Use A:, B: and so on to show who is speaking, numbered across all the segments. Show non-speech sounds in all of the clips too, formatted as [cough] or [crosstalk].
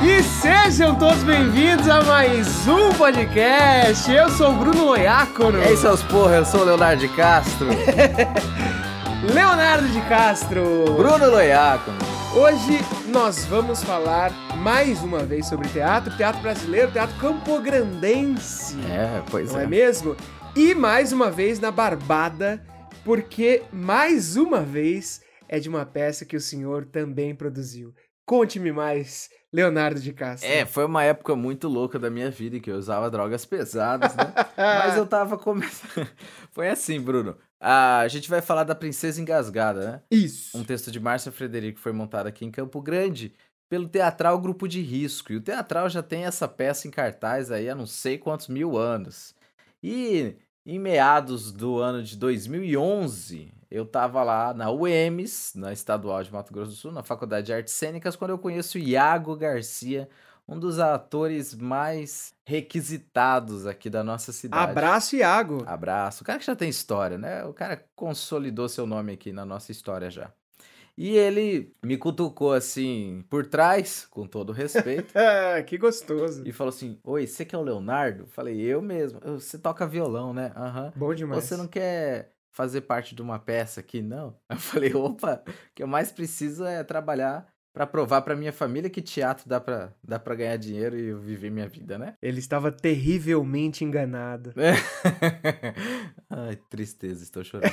A: E sejam todos bem-vindos a mais um podcast. Eu sou o Bruno Loiacono.
B: E aí, seus porra, eu sou o Leonardo de Castro. [laughs]
A: Leonardo de Castro.
B: Bruno Loiacono.
A: Hoje nós vamos falar mais uma vez sobre teatro, teatro brasileiro, teatro campograndense.
B: É, pois
A: não
B: é.
A: é mesmo? E mais uma vez na Barbada, porque mais uma vez é de uma peça que o senhor também produziu. Conte-me mais, Leonardo de Castro.
B: É, foi uma época muito louca da minha vida em que eu usava drogas pesadas, né? [laughs] Mas eu tava começando. [laughs] Foi assim, Bruno. A gente vai falar da Princesa Engasgada, né?
A: Isso.
B: Um texto de Márcia Frederico foi montado aqui em Campo Grande pelo Teatral Grupo de Risco. E o Teatral já tem essa peça em cartaz aí há não sei quantos mil anos. E em meados do ano de 2011, eu tava lá na UEMS, na Estadual de Mato Grosso do Sul, na Faculdade de Artes Cênicas, quando eu conheço o Iago Garcia, um dos atores mais requisitados aqui da nossa cidade.
A: Abraço, Iago.
B: Abraço. O cara que já tem história, né? O cara consolidou seu nome aqui na nossa história já. E ele me cutucou assim por trás, com todo respeito,
A: Ah, [laughs] que gostoso.
B: e falou assim: Oi, você que é o Leonardo? Falei, eu mesmo. "Eu- Você toca violão, né? Aham.
A: Bom demais.
B: Você não quer fazer parte de uma peça aqui, não? Eu [laughs] falei, opa, o que eu mais preciso é trabalhar pra provar pra minha família que teatro dá pra, dá pra ganhar dinheiro e eu viver minha vida, né?
A: Ele estava terrivelmente enganado. [laughs]
B: Ai, tristeza, estou chorando.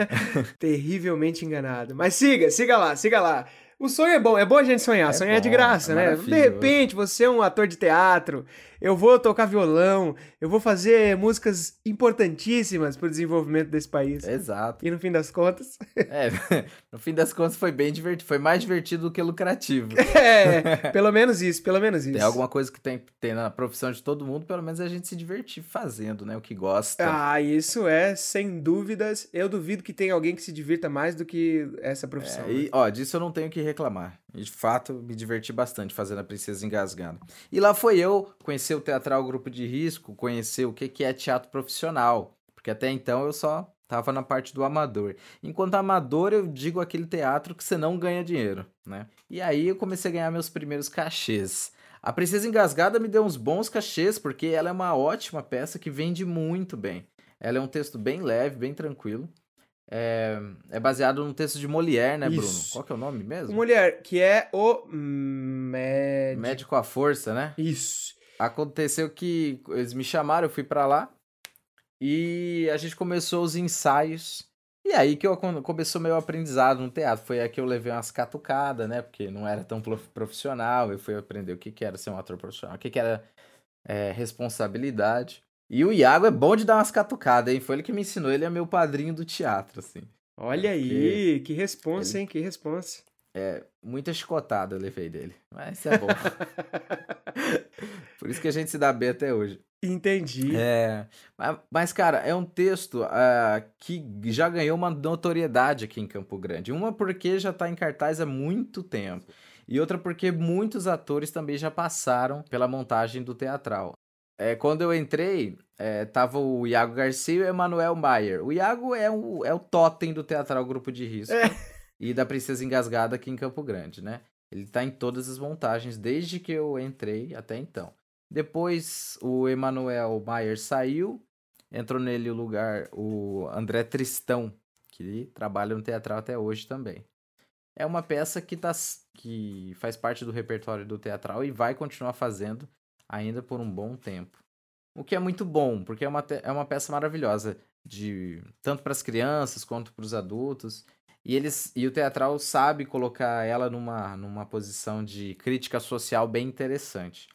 B: [laughs]
A: terrivelmente enganado. Mas siga, siga lá, siga lá. O sonho é bom, é bom a gente sonhar.
B: É
A: sonhar é de
B: bom,
A: graça,
B: é
A: né? De repente, você é um ator de teatro, eu vou tocar violão, eu vou fazer músicas importantíssimas pro desenvolvimento desse país.
B: Exato.
A: E no fim das contas,
B: É, [laughs] no fim das contas foi bem divertido, foi mais divertido do que lucrativo. [laughs]
A: é, pelo menos isso, pelo menos isso.
B: Tem alguma coisa que tem, tem na profissão de todo mundo, pelo menos a gente se divertir fazendo, né? O que gosta.
A: Ah, isso é, sem dúvidas. Eu duvido que tenha alguém que se divirta mais do que essa profissão.
B: É,
A: né?
B: e, ó, disso eu não tenho o que reclamar. De fato, me diverti bastante fazendo a Princesa Engasgada. E lá foi eu conhecer o Teatral Grupo de Risco, conhecer o que, é teatro profissional. Porque até então eu só tava na parte do amador. Enquanto amador, eu digo aquele teatro que você não ganha dinheiro, né? E aí eu comecei a ganhar meus primeiros cachês. A Princesa Engasgada me deu uns bons cachês, porque ela é uma ótima peça que vende muito bem. Ela é um texto bem leve, bem tranquilo. É, é baseado num texto de Molière, né, Bruno?
A: Isso.
B: Qual que é o nome mesmo?
A: Mulher, que é o médico.
B: Médico à força, né?
A: Isso.
B: Aconteceu que eles me chamaram, eu fui pra lá e a gente começou os ensaios. E aí que eu come- começou meu aprendizado no teatro. Foi aí que eu levei umas catucadas, né? Porque não era tão prof- profissional. Eu fui aprender o que, que era ser um ator profissional, o que, que era é, responsabilidade. E o Iago é bom de dar umas catucadas, hein? Foi ele que me ensinou. Ele é meu padrinho do teatro, assim.
A: Olha aí, que responsa, hein? Que responsa.
B: É, muita chicotada eu levei dele. Mas isso é bom. [laughs] Por isso que a gente se dá bem até hoje.
A: Entendi.
B: É, ma- mas, cara, é um texto ah, que já ganhou uma notoriedade aqui em Campo Grande. Uma porque já tá em cartaz há muito tempo. E outra porque muitos atores também já passaram pela montagem do teatral. É, quando eu entrei, é, tava o Iago Garcia e o Emanuel Maier. O Iago é o, é o totem do Teatral Grupo de Risco
A: É.
B: e da Princesa Engasgada aqui em Campo Grande, né? Ele tá em todas as montagens desde que eu entrei até então. Depois o Emanuel Maier saiu, entrou nele o lugar o André Tristão, que trabalha no teatral até hoje também. É uma peça que, tá, que faz parte do repertório do teatral e vai continuar fazendo ainda por um bom tempo. O que é muito bom, porque é uma, é uma peça maravilhosa, de tanto para as crianças quanto para os adultos. E eles e o teatral sabe colocar ela numa, numa posição de crítica social bem interessante.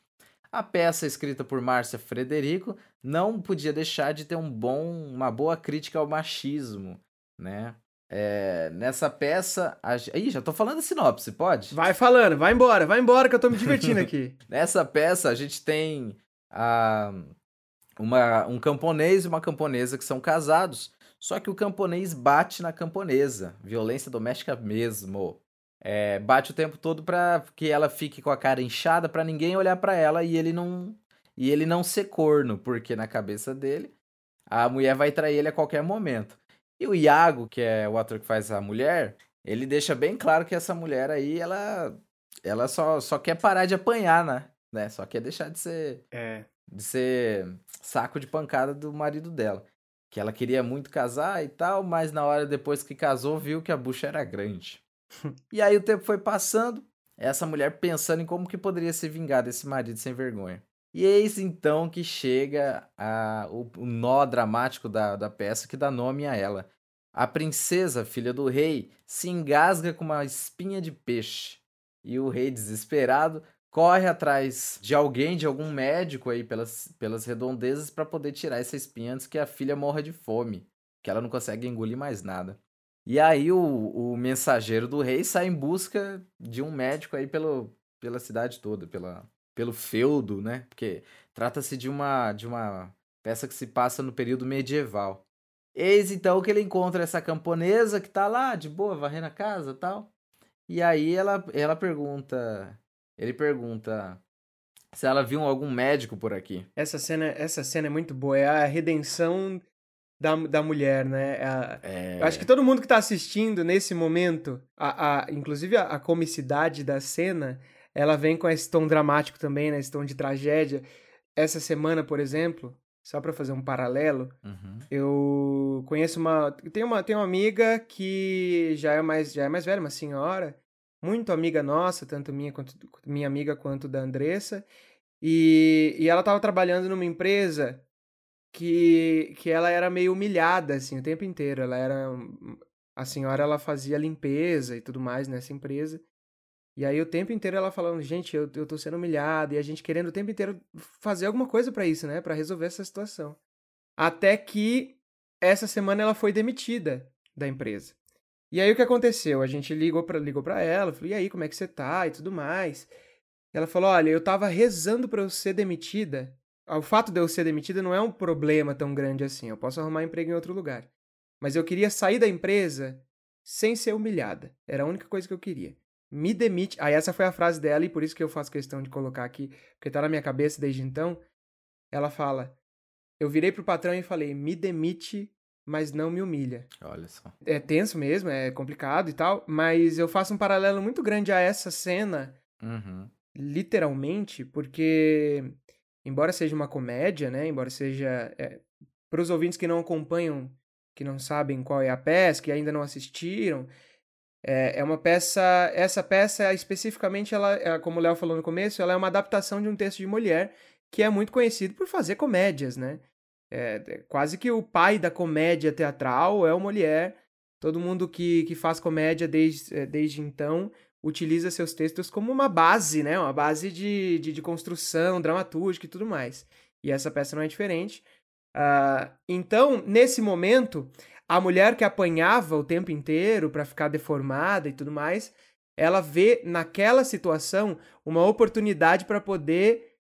B: A peça escrita por Márcia Frederico não podia deixar de ter um bom, uma boa crítica ao machismo, né? É, nessa peça, a... Ih, já tô falando a sinopse, pode?
A: Vai falando, vai embora, vai embora que eu tô me divertindo aqui. [laughs]
B: Nessa peça a gente tem ah, uma, um camponês e uma camponesa que são casados, só que o camponês bate na camponesa, violência doméstica mesmo. é, bate o tempo todo pra que ela fique com a cara inchada pra ninguém olhar pra ela e ele não e ele não ser corno, porque na cabeça dele a mulher vai trair ele a qualquer momento. E o Iago, que é o ator que faz a mulher, ele deixa bem claro que essa mulher aí, ela ela só, só quer parar de apanhar, né? né? Só quer deixar de ser
A: É.
B: de ser saco de pancada do marido dela. Que ela queria muito casar e tal, mas na hora depois que casou, viu que a bucha era grande. [laughs] e aí o tempo foi passando, essa mulher pensando em como que poderia se vingar desse marido sem vergonha. E eis então que chega a, o, o nó dramático da, da peça que dá nome a ela. A princesa, filha do rei, se engasga com uma espinha de peixe. E o rei, desesperado, corre atrás de alguém, de algum médico aí pelas, pelas redondezas para poder tirar essa espinha antes que a filha morra de fome, que ela não consegue engolir mais nada. E aí o, o mensageiro do rei sai em busca de um médico aí pelo, pela cidade toda, pela, pelo feudo, né? Porque trata-se de uma, de uma peça que se passa no período medieval. Eis então que ele encontra essa camponesa que tá lá de boa, varrendo a casa tal. E aí ela, ela pergunta ele pergunta se ela viu algum médico por aqui.
A: Essa cena, essa cena é muito boa. É a redenção da, da mulher, né? É a-
B: É...
A: Eu acho que todo mundo que tá assistindo nesse momento, a, a, inclusive a, a comicidade da cena, ela vem com esse tom dramático também, né? Esse tom de tragédia. Essa semana, por exemplo, só pra fazer um paralelo,
B: Uhum.
A: eu conheço uma. Tem uma, tem uma amiga que já é mais, já é mais velha, uma senhora, muito amiga nossa, tanto minha quanto minha amiga quanto da Andressa. E, e ela estava trabalhando numa empresa que, que ela era meio humilhada, assim, o tempo inteiro. Ela era. A senhora ela fazia limpeza e tudo mais nessa empresa. E aí o tempo inteiro ela falando, gente, eu, eu tô sendo humilhada, e a gente querendo o tempo inteiro fazer alguma coisa pra isso, né? Pra resolver essa situação. Até que essa semana ela foi demitida da empresa. E aí o que aconteceu? A gente ligou pra, ligou pra ela, falou, e aí, como é que você tá? E tudo mais. Ela falou, olha, eu tava rezando pra eu ser demitida. O fato de eu ser demitida não é um problema tão grande assim. Eu posso arrumar emprego em outro lugar. Mas eu queria sair da empresa sem ser humilhada. Era a única coisa que eu queria. Me demite. Aí essa foi a frase dela e por isso que eu faço questão de colocar aqui, porque tá na minha cabeça desde então. Ela fala: Eu virei pro patrão e falei: "Me demite, mas não me humilha".
B: Olha só.
A: É tenso mesmo, é complicado e tal, mas eu faço um paralelo muito grande a essa cena,
B: Uhum.
A: literalmente, porque embora seja uma comédia, né, embora seja para os ouvintes que não acompanham, que não sabem qual é a peça, que ainda não assistiram, é, é uma peça. Essa peça especificamente, ela, é, como o Léo falou no começo, ela é uma adaptação de um texto de Molière que é muito conhecido por fazer comédias, né? É, é quase que o pai da comédia teatral é o Molière. Todo mundo que, que faz comédia desde, é, desde então utiliza seus textos como uma base, né? Uma base de, de, de construção dramatúrgica e tudo mais. E essa peça não é diferente. Ah, então, nesse momento, a mulher que apanhava o tempo inteiro para ficar deformada e tudo mais, ela vê naquela situação uma oportunidade para poder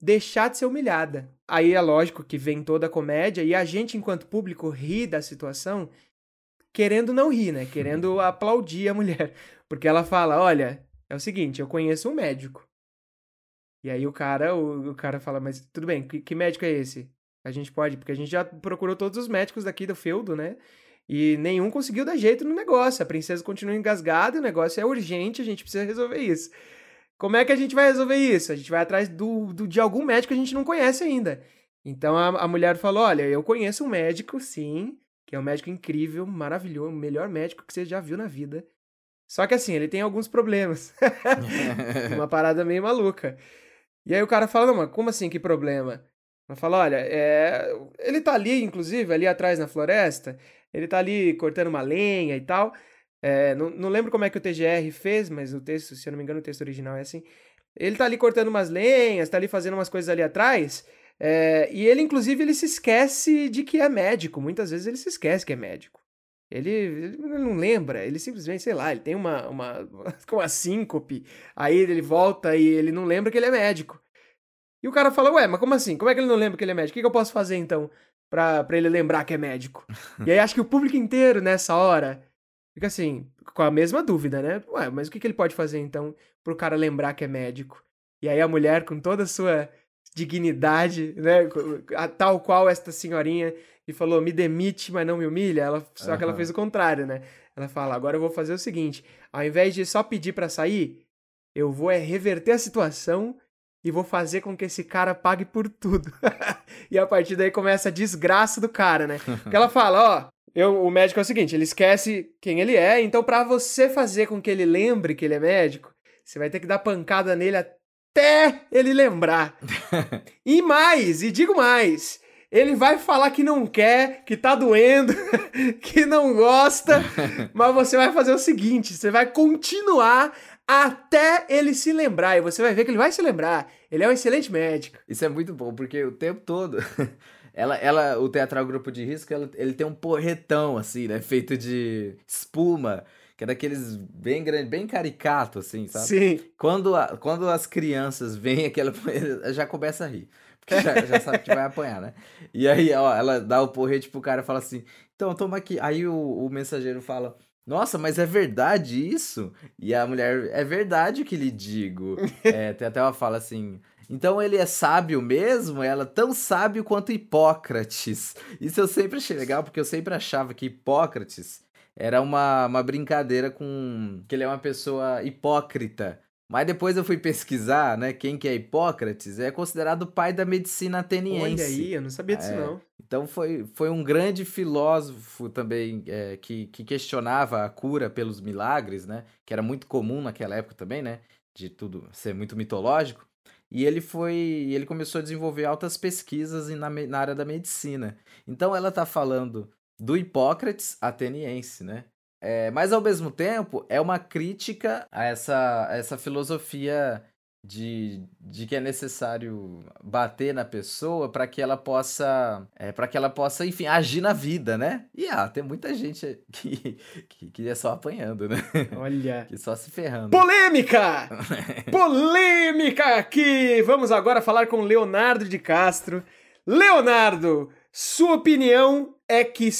A: deixar de ser humilhada. Aí é lógico que vem toda a comédia e a gente, enquanto público, ri da situação, querendo não rir, né? Querendo aplaudir a mulher. [laughs] Porque ela fala: olha, é o seguinte, eu conheço um médico. E aí o cara, o, o cara fala, mas tudo bem, que, que médico é esse? A gente pode, porque a gente já procurou todos os médicos daqui do feudo, né? E nenhum conseguiu dar jeito no negócio. A princesa continua engasgada, o negócio é urgente, a gente precisa resolver isso. Como é que a gente vai resolver isso? A gente vai atrás do, do de algum médico que a gente não conhece ainda. Então a, a mulher falou: Olha, eu conheço um médico, sim, que é um médico incrível, maravilhoso, o melhor médico que você já viu na vida. Só que assim, ele tem alguns problemas. [laughs] Uma parada meio maluca. E aí o cara fala: Não, mas como assim, que problema? Ela fala: Olha, é... ele tá ali, inclusive, ali atrás na floresta, ele tá ali cortando uma lenha e tal. É, não, não lembro como é que o TGR fez, mas o texto, se eu não me engano, o texto original é assim. Ele tá ali cortando umas lenhas, tá ali fazendo umas coisas ali atrás. É, e ele, inclusive, ele se esquece de que é médico. Muitas vezes ele se esquece que é médico. Ele, ele não lembra, ele simplesmente, sei lá, ele tem uma, uma, [laughs] uma síncope. Aí ele volta e ele não lembra que ele é médico. E o cara fala, ué, mas como assim? Como é que ele não lembra que ele é médico? O que, que eu posso fazer então pra, pra ele lembrar que é médico? [laughs] e aí acho que o público inteiro nessa hora fica assim, com a mesma dúvida, né? Ué, mas o que, que ele pode fazer então pro cara lembrar que é médico? E aí a mulher, com toda a sua dignidade, né? A, tal qual esta senhorinha e falou: me demite, mas não me humilha. Ela, só uhum. que ela fez o contrário, né? Ela fala: agora eu vou fazer o seguinte: ao invés de só pedir para sair, eu vou é reverter a situação e vou fazer com que esse cara pague por tudo. [laughs] e a partir daí começa a desgraça do cara, né? [laughs] Porque ela fala: ó, eu, o médico é o seguinte, ele esquece quem ele é, então para você fazer com que ele lembre que ele é médico, você vai ter que dar pancada nele até ele lembrar. [laughs] e mais, e digo mais, ele vai falar que não quer, que tá doendo, que não gosta, mas você vai fazer o seguinte, você vai continuar até ele se lembrar, e você vai ver que ele vai se lembrar. Ele é um excelente médico.
B: Isso é muito bom, porque o tempo todo [laughs] Ela, ela, o teatral Grupo de Risco, ela, ele tem um porretão, assim, né? Feito de espuma, que é daqueles bem grande, bem caricato, assim, sabe?
A: Sim.
B: Quando, a, quando as crianças veem aquela [laughs] já começa a rir. Porque já, já sabe que vai apanhar, né? E aí, ó, ela dá o porrete pro cara e fala assim: então, toma aqui. Aí o, o mensageiro fala. Nossa, mas é verdade isso? E a mulher, é verdade o que lhe digo. [laughs] é, tem até uma fala assim: então ele é sábio mesmo? Ela tão sábio quanto Hipócrates. Isso eu sempre achei legal, porque eu sempre achava que Hipócrates era uma, uma brincadeira com. que ele é uma pessoa hipócrita. Mas depois eu fui pesquisar, né? Quem que é Hipócrates é considerado o pai da medicina ateniense.
A: Olha aí, eu não sabia disso
B: é,
A: não.
B: Então foi, foi um grande filósofo também é, que, que questionava a cura pelos milagres, né? Que era muito comum naquela época também, né? De tudo ser muito mitológico. E ele foi. Ele começou a desenvolver altas pesquisas na, na área da medicina. Então ela está falando do Hipócrates ateniense, né? É, mas ao mesmo tempo é uma crítica a essa, a essa filosofia de, de que é necessário bater na pessoa para que ela possa é, para que ela possa enfim agir na vida né? E ah tem muita gente que, que, que é só apanhando né?
A: Olha.
B: Que só se ferrando.
A: Polêmica! [laughs] Polêmica aqui! Vamos agora falar com Leonardo de Castro. Leonardo sua opinião é que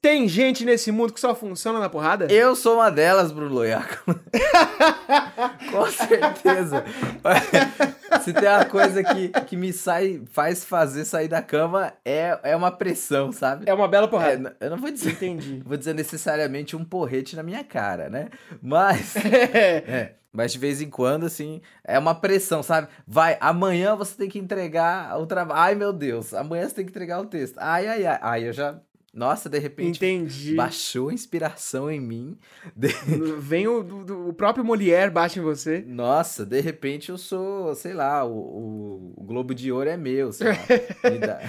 A: tem gente nesse mundo que só funciona na porrada?
B: Eu sou uma delas, Bruno Loiaco. [laughs] Com certeza. Se tem uma coisa que, que me sai, faz fazer sair da cama, é, é uma pressão, sabe?
A: É uma bela porrada.
B: É, eu não vou dizer.
A: Entendi.
B: Vou dizer necessariamente um porrete na minha cara, né? Mas. [laughs] é. Mas de vez em quando, assim, é uma pressão, sabe? Vai, amanhã você tem que entregar o trabalho. Ai, meu Deus, amanhã você tem que entregar o texto. Ai, ai, ai. Aí eu já. Nossa, de repente.
A: Entendi.
B: Baixou a inspiração em mim.
A: De... Vem o, do, o próprio Molière baixa em você.
B: Nossa, de repente eu sou, sei lá, o, o, o Globo de Ouro é meu, sei lá. [laughs]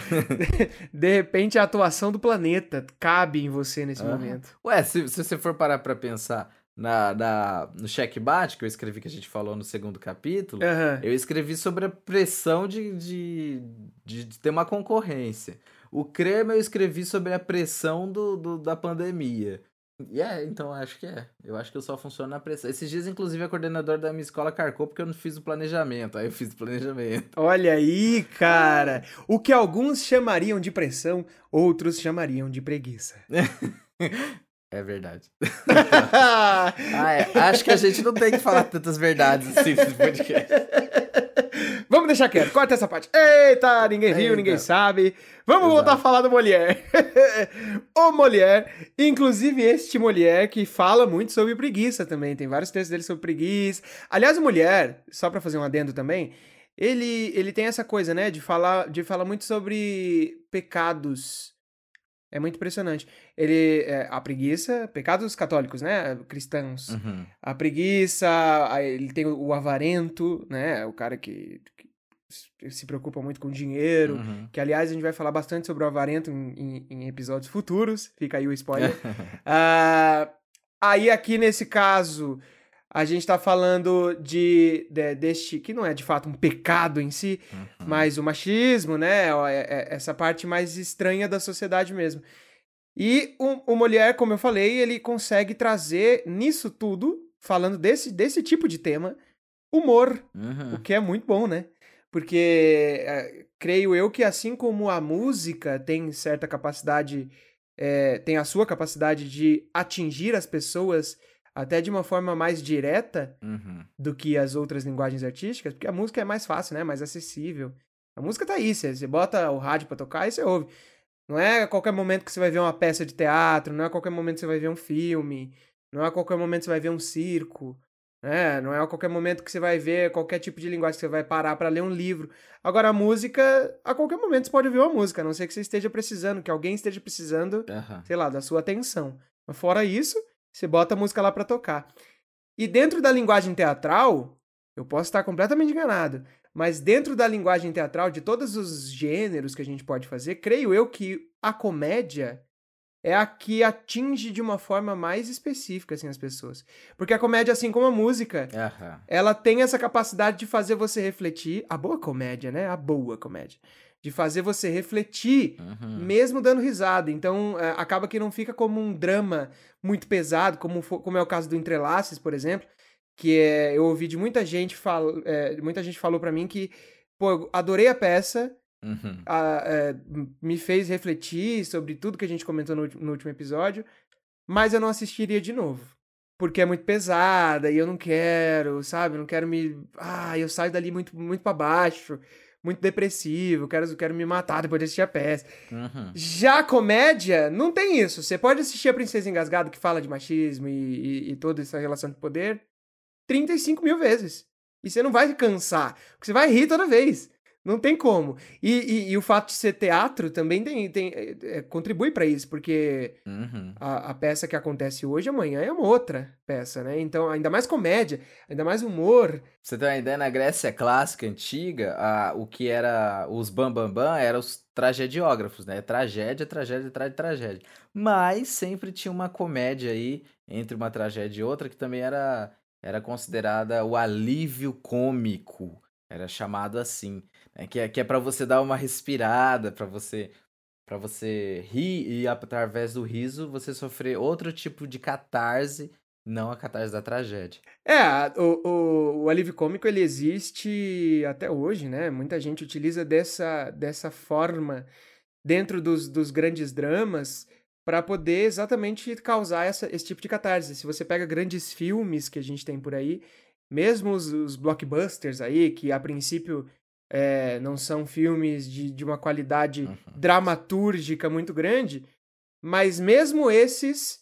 B: [laughs]
A: de repente a atuação do planeta cabe em você nesse uhum. momento.
B: Ué, se, se você for parar pra pensar na, na, no checkmate que eu escrevi, que a gente falou no segundo capítulo,
A: uhum.
B: eu escrevi sobre a pressão de, de, de, de, ter uma concorrência. O creme eu escrevi sobre a pressão do, do, da pandemia. E é, então acho que é. Eu acho que eu só funciono na pressão. Esses dias, inclusive, a coordenadora da minha escola carcou porque eu não fiz o planejamento. Aí eu fiz o planejamento.
A: Olha aí, [laughs] cara! O que alguns chamariam de pressão, outros chamariam de preguiça. [laughs]
B: É verdade. [laughs] ah, é. Acho que a gente não tem que falar tantas verdades assim nesse podcast.
A: Vamos deixar quieto, corta essa parte. Eita, ninguém viu, Eita. ninguém sabe. Vamos Exato. voltar a falar do Molière. [laughs] o Molière, inclusive este Molière que fala muito sobre preguiça também. Tem vários textos dele sobre preguiça. Aliás, o Molière, só para fazer um adendo também, ele, ele tem essa coisa, né, de falar, de falar muito sobre pecados é muito impressionante. Ele, é, a preguiça, pecados católicos, né? Cristãos.
B: Uhum.
A: A preguiça, ele tem o avarento, né? O cara que, que se preocupa muito com dinheiro.
B: Uhum.
A: Que, aliás, a gente vai falar bastante sobre o avarento em, em, em episódios futuros. Fica aí o spoiler. uh, [laughs] aí, aqui nesse caso, a gente está falando de, de, deste, que não é de fato um pecado em si, uhum. mas o machismo, né? É, é, essa parte mais estranha da sociedade mesmo. E o, o Molière, como eu falei, ele consegue trazer nisso tudo, falando desse, desse tipo de tema, humor,
B: uhum.
A: o que é muito bom, né? Porque é, creio eu que assim como a música tem certa capacidade é, tem a sua capacidade de atingir as pessoas até de uma forma mais direta
B: Uhum.
A: do que as outras linguagens artísticas, porque a música é mais fácil, né? Mais acessível. A música tá aí, você, você bota o rádio pra tocar e você ouve. Não é a qualquer momento que você vai ver uma peça de teatro, não é a qualquer momento que você vai ver um filme, não é a qualquer momento que você vai ver um circo, né? Não é a qualquer momento que você vai ver qualquer tipo de linguagem que você vai parar pra ler um livro. Agora, a música, a qualquer momento você pode ouvir uma música, a não ser que você esteja precisando, que alguém esteja precisando
B: Aham.
A: sei lá, da sua atenção. Mas fora isso, você bota a música lá pra tocar. E dentro da linguagem teatral, eu posso estar completamente enganado, mas dentro da linguagem teatral, de todos os gêneros que a gente pode fazer, creio eu que a comédia é a que atinge de uma forma mais específica assim as pessoas. Porque a comédia, assim como a música,
B: Aham.
A: ela tem essa capacidade de fazer você refletir, a boa comédia, né? A boa comédia, de fazer você refletir
B: Uhum.
A: mesmo dando risada. Então, é, acaba que não fica como um drama muito pesado, como, como é o caso do Entrelaces, por exemplo, que é, eu ouvi de muita gente, fal, é, muita gente falou pra mim que, pô, adorei a peça,
B: Uhum.
A: a- é, me fez refletir sobre tudo que a gente comentou no, no último episódio, mas eu não assistiria de novo. Porque é muito pesada e eu não quero, sabe? Eu não quero me. Ah, eu saio dali muito, muito para baixo, muito depressivo, quero, quero me matar depois de assistir a peça.
B: Uhum.
A: Já a comédia, não tem isso. Você pode assistir a Princesa Engasgada, que fala de machismo e, e, e toda essa relação de poder, 35 mil vezes. E você não vai cansar, porque você vai rir toda vez. Não tem como. E, e- e o fato de ser teatro também tem, tem, é, é, contribui para isso, porque
B: Uhum.
A: a, a peça que acontece hoje, amanhã é uma outra peça, né? Então, ainda mais comédia, ainda mais humor.
B: Você ter uma ideia, na Grécia clássica, antiga, a- o que era os bambambam bam, bam, eram os tragediógrafos, né? Tragédia, tragédia, de tragédia. Mas sempre tinha uma comédia aí, entre uma tragédia e outra, que também era, era considerada o alívio cômico. Era chamado assim. Né? Que, é, que é pra você dar uma respirada, pra você para você rir e através do riso você sofrer outro tipo de catarse, não a catarse da tragédia.
A: É, o, o, o alívio cômico ele existe até hoje, né? Muita gente utiliza dessa, dessa forma dentro dos, dos grandes dramas para poder exatamente causar essa, esse tipo de catarse. Se você pega grandes filmes que a gente tem por aí, mesmo os, os blockbusters aí, que a princípio é, não são filmes de, de uma qualidade
B: Uhum.
A: dramatúrgica muito grande, mas mesmo esses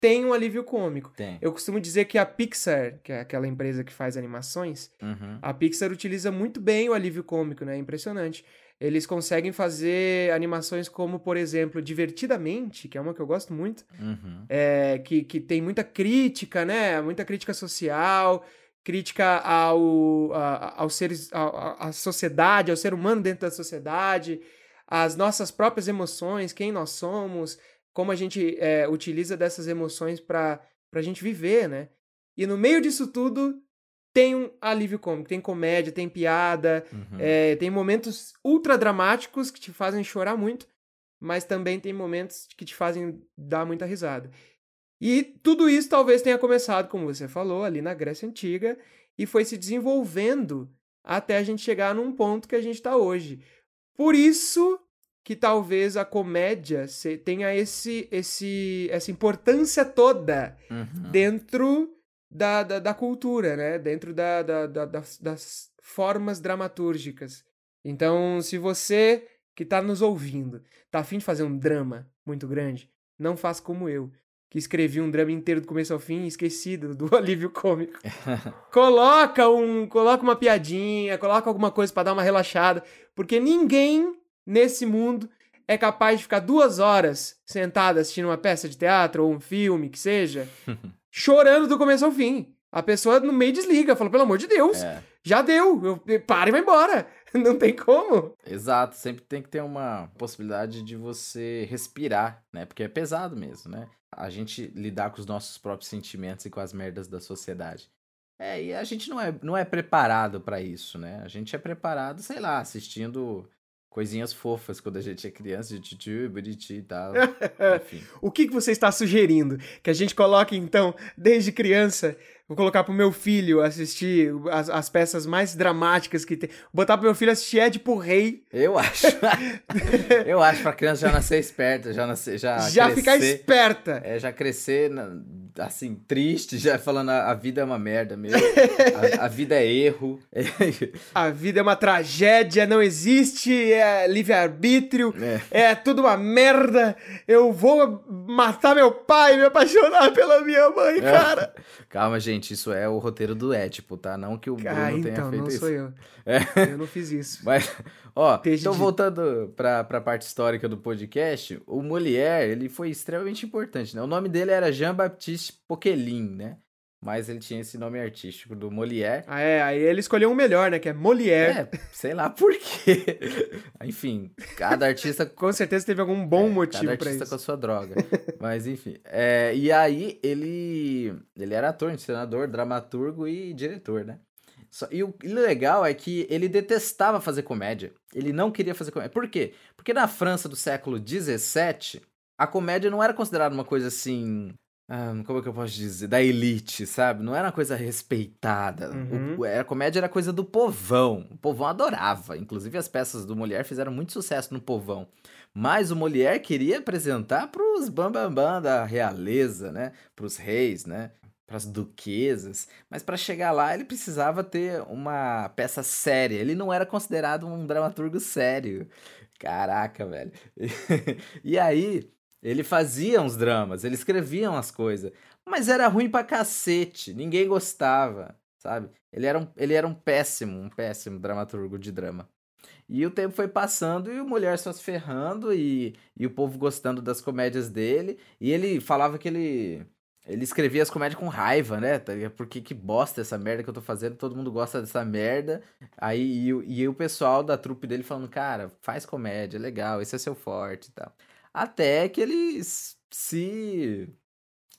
A: têm um alívio cômico.
B: Tem.
A: Eu costumo dizer que a Pixar, que é aquela empresa que faz animações,
B: Uhum.
A: a Pixar utiliza muito bem o alívio cômico, né? Impressionante. Eles conseguem fazer animações como, por exemplo, Divertidamente, que é uma que eu gosto muito,
B: Uhum.
A: é, que, que tem muita crítica, né? Muita crítica social, crítica ao, a- aos seres, a- a- à sociedade, ao ser humano dentro da sociedade, às nossas próprias emoções, quem nós somos, como a gente é, utiliza dessas emoções para a gente viver, né? E no meio disso tudo tem um alívio cômico, tem comédia, tem piada,
B: Uhum.
A: é, tem momentos ultra dramáticos que te fazem chorar muito, mas também tem momentos que te fazem dar muita risada. E tudo isso talvez tenha começado, como você falou, ali na Grécia Antiga e foi se desenvolvendo até a gente chegar num ponto que a gente está hoje. Por isso que talvez a comédia tenha esse, esse, essa importância toda
B: Uhum.
A: dentro da, da, da cultura, né? Dentro da, da, da- das, das formas dramatúrgicas. Então, se você que tá nos ouvindo tá afim de fazer um drama muito grande, não faça como eu, que escrevi um drama inteiro do começo ao fim e esqueci do, [laughs] alívio cômico. coloca um, coloca uma piadinha, coloca alguma coisa pra dar uma relaxada, porque ninguém nesse mundo é capaz de ficar duas horas sentado assistindo uma peça de teatro ou um filme, que seja, [laughs] chorando do começo ao fim. A pessoa no meio desliga, fala, pelo amor de Deus,
B: É,
A: já deu, eu, para e vai embora. [laughs] Não tem como.
B: exato. Sempre tem que ter uma possibilidade de você respirar, né? Porque é pesado mesmo, né? A gente lidar com os nossos próprios sentimentos e com as merdas da sociedade. É, e a gente não é, não é preparado pra isso, né? A gente é preparado, sei lá, assistindo coisinhas fofas quando a gente é criança, de titio, bonitinho e tal. [laughs] Enfim.
A: O que, que você está sugerindo? Que a gente coloque, então, desde criança, Vou colocar pro meu filho assistir as, as peças mais dramáticas que tem. Botar pro meu filho assistir Édipo Rei.
B: Eu acho. [laughs] eu acho pra criança já nascer esperta, já nascer. Já,
A: já
B: crescer,
A: ficar esperta.
B: É, já crescer assim, triste, já falando a, a vida é uma merda mesmo. a, a, vida é erro. [laughs]
A: a vida é uma tragédia, não existe, é livre-arbítrio, é. é tudo uma merda. Eu vou matar meu pai, me apaixonar pela minha mãe, é. cara.
B: Calma, gente, isso é o roteiro do Étipo, tá? Não que o Bruno ah,
A: então,
B: tenha feito
A: não
B: isso.
A: sou eu. É. Eu não fiz isso. [laughs]
B: Mas, ó, Perdi então voltando pra, pra parte histórica do podcast, o Molière, ele foi extremamente importante, né? O nome dele era Jean-Baptiste Poquelin, né? Mas ele tinha esse nome artístico do Molière.
A: Ah, é, aí ele escolheu um melhor, né? Que é Molière.
B: É, sei lá por quê. [laughs] enfim, cada artista. [laughs]
A: com certeza teve algum bom
B: é,
A: motivo
B: cada
A: artista
B: com a sua droga. Mas enfim. É, e aí ele. Ele era ator, encenador, dramaturgo e diretor, né? Só, e o legal é que ele detestava fazer comédia. Ele não queria fazer comédia. Por quê? Porque na França do século XVII, a comédia não era considerada uma coisa assim ah, como é que eu posso dizer? Da elite, sabe? Não era uma coisa respeitada. Uhum. O, a comédia era coisa do povão. O povão adorava. Inclusive, as peças do Molière fizeram muito sucesso no povão. Mas o Molière queria apresentar para os bambambam da realeza, né? Para os reis, né? Para as duquesas. Mas para chegar lá, ele precisava ter uma peça séria. Ele não era considerado um dramaturgo sério. Caraca, velho. [laughs] e aí, ele fazia uns dramas, ele escrevia umas coisas, mas era ruim pra cacete, ninguém gostava, sabe? Ele era um, ele era um péssimo, um péssimo dramaturgo de drama. E o tempo foi passando e o Mulher só se ferrando e, e o povo gostando das comédias dele. E ele falava que ele ele escrevia as comédias com raiva, né? Tá Porque que bosta essa merda que eu tô fazendo, todo mundo gosta dessa merda. Aí e, e o pessoal da trupe dele falando, cara, faz comédia, legal, esse é seu forte e tal até que ele se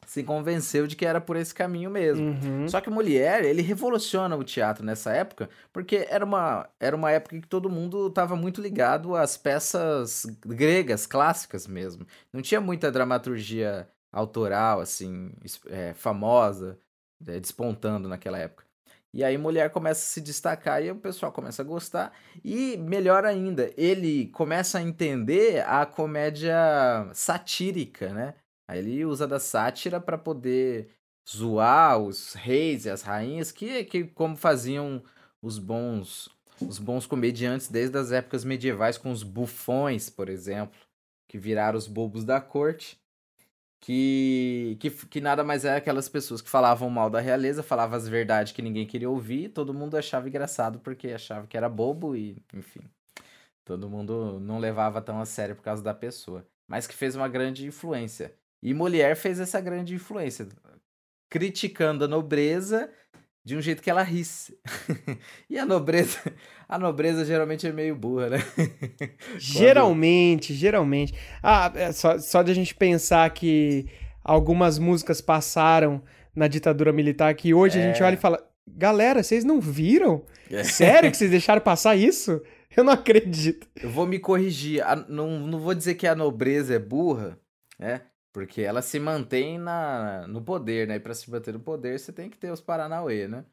B: se convenceu de que era por esse caminho mesmo. Uhum. Só que Molière, ele revoluciona o teatro nessa época, porque era uma, era uma época que todo mundo estava muito ligado às peças gregas, clássicas mesmo. Não tinha muita dramaturgia autoral, assim, é, famosa, é, despontando naquela época. E aí mulher começa a se destacar e o pessoal começa a gostar. E melhor ainda, ele começa a entender a comédia satírica, né? Aí ele usa da sátira para poder zoar os reis e as rainhas, que, que como faziam os bons os bons comediantes desde as épocas medievais com os bufões, por exemplo, que viraram os bobos da corte que, que, que nada mais é aquelas pessoas que falavam mal da realeza, falavam as verdades que ninguém queria ouvir, todo mundo achava engraçado porque achava que era bobo e, enfim, todo mundo não levava tão a sério por causa da pessoa, mas que fez uma grande influência. E Molière fez essa grande influência, criticando a nobreza de um jeito que ela risse. [laughs] e a nobreza, [laughs] a nobreza geralmente é meio burra, né? [laughs]
A: geralmente, Quando... geralmente. Ah, é só, só de a gente pensar que algumas músicas passaram na ditadura militar que hoje é... a gente é. olha e fala: "Galera, vocês não viram? É. Sério que vocês deixaram passar isso?" Eu não acredito.
B: Eu vou me corrigir. A, não, não vou dizer que a nobreza é burra, né? Porque ela se mantém na, no poder, né? E para se manter no poder, você tem que ter os Paranauê, né?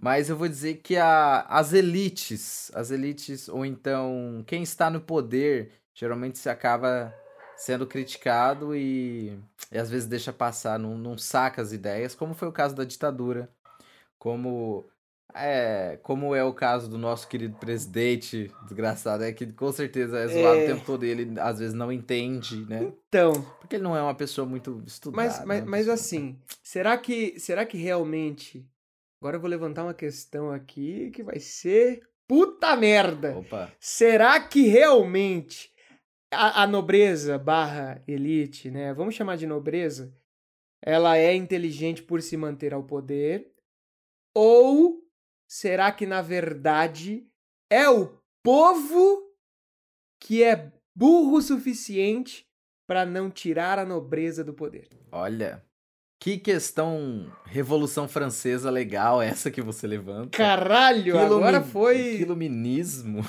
B: Mas eu vou dizer que a, as elites, as elites, ou então quem está no poder, geralmente se acaba sendo criticado e, e às vezes deixa passar, não, não saca as ideias, como foi o caso da ditadura, como é, como é o caso do nosso querido presidente, desgraçado, é que com certeza é zoado é... o tempo todo e ele às vezes não entende, né?
A: Então.
B: Porque ele não é uma pessoa muito estudada.
A: Mas, mas, né? mas assim, [laughs] será que, será que realmente. Agora eu vou levantar uma questão aqui que vai ser. Puta merda!
B: Opa!
A: Será que realmente a, a nobreza barra elite, né? Vamos chamar de nobreza. Ela é inteligente por se manter ao poder. Ou será que na verdade é o povo que é burro o suficiente para não tirar a nobreza do poder?
B: Olha, que questão Revolução Francesa legal essa que você levanta.
A: Caralho, agora foi.
B: Que iluminismo.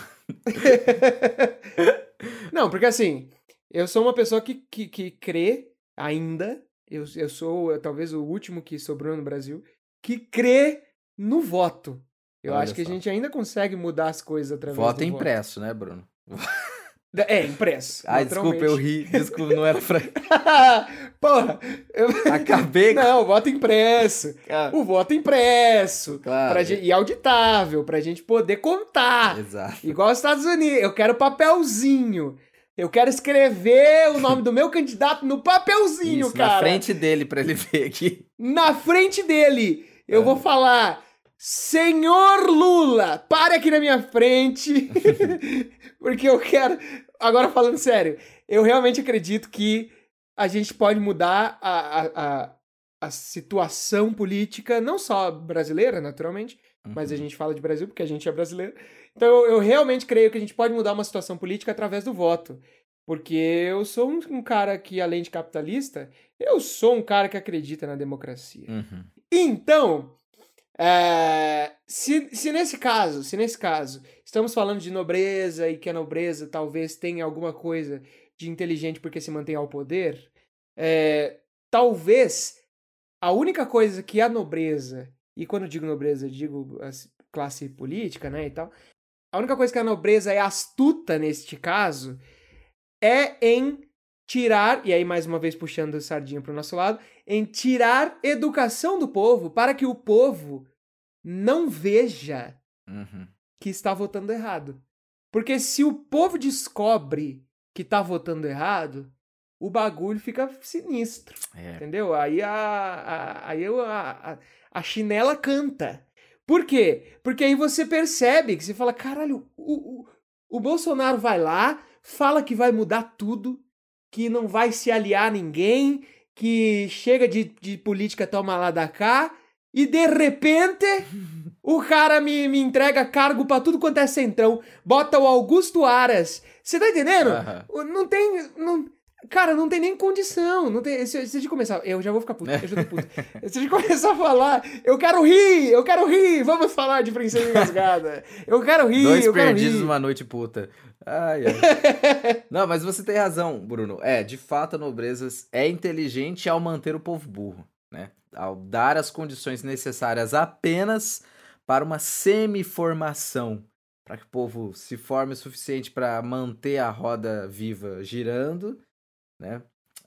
B: [laughs]
A: não, porque assim, eu sou uma pessoa que, que, que crê ainda. Eu, eu sou talvez o último que sobrou no Brasil que crê no voto. Eu
B: Olha
A: acho que
B: só.
A: a gente ainda consegue mudar as coisas através
B: Voto
A: do
B: impresso, né, Bruno? [laughs]
A: É, impresso. [laughs]
B: Ai, desculpa, eu ri. Desculpa, não era pra. [laughs]
A: Porra, eu...
B: Acabei.
A: Não, voto impresso.
B: Ah,
A: O voto impresso.
B: Claro.
A: Gente, e auditável, pra gente poder contar.
B: Exato.
A: Igual os Estados Unidos. Eu quero papelzinho. Eu quero escrever o nome do meu candidato no papelzinho,
B: Isso,
A: cara.
B: na frente dele pra ele ver aqui.
A: Na frente dele. Eu
B: É.
A: vou falar. Senhor Lula, pare aqui na minha frente. [laughs] porque eu quero. Agora falando sério, eu realmente acredito que a gente pode mudar a, a, a, a situação política, não só brasileira, naturalmente, mas a
B: Uhum.
A: gente fala de Brasil porque a gente é brasileiro. Então eu, eu realmente creio que a gente pode mudar uma situação política através do voto. Porque eu sou um, um cara que, além de capitalista, eu sou um cara que acredita na democracia.
B: Uhum.
A: Então, é, se, se nesse caso, se nesse caso, estamos falando de nobreza e que a nobreza talvez tenha alguma coisa de inteligente porque se mantém ao poder, é, talvez a única coisa que a nobreza, e quando digo nobreza, digo a s- classe política, né, e tal, a única coisa que a nobreza é astuta neste caso é em tirar, e aí mais uma vez puxando a sardinha para o nosso lado, em tirar educação do povo para que o povo não veja
B: Uhum.
A: que está votando errado. Porque se o povo descobre que está votando errado, o bagulho fica sinistro,
B: É.
A: entendeu? Aí a, a, aí a, a, a chinela canta. Por quê? Porque aí você percebe que você fala, caralho, o, o, o Bolsonaro vai lá, fala que vai mudar tudo, que não vai se aliar a ninguém, que chega de, de política toma lá da cá, e de repente o cara me, me entrega cargo pra tudo quanto é centrão, bota o Augusto Aras. Você tá entendendo? O- Não tem. Não, cara, não tem nem condição. Não tem, se, se gente começar. Eu já vou ficar puto, eu já tô puto. [laughs] Se gente começar a falar, eu quero rir, eu quero rir, vamos falar de Princesa Engasgada. Eu quero rir,
B: Dois
A: eu quero
B: perdidos
A: rir.
B: numa noite puta. Ai, ai. [laughs] Não, mas você tem razão, Bruno. É, de fato, a nobreza é inteligente ao manter o povo burro, né? Ao dar as condições necessárias apenas para uma semi-formação, para que o povo se forme o suficiente para manter a roda viva girando, né?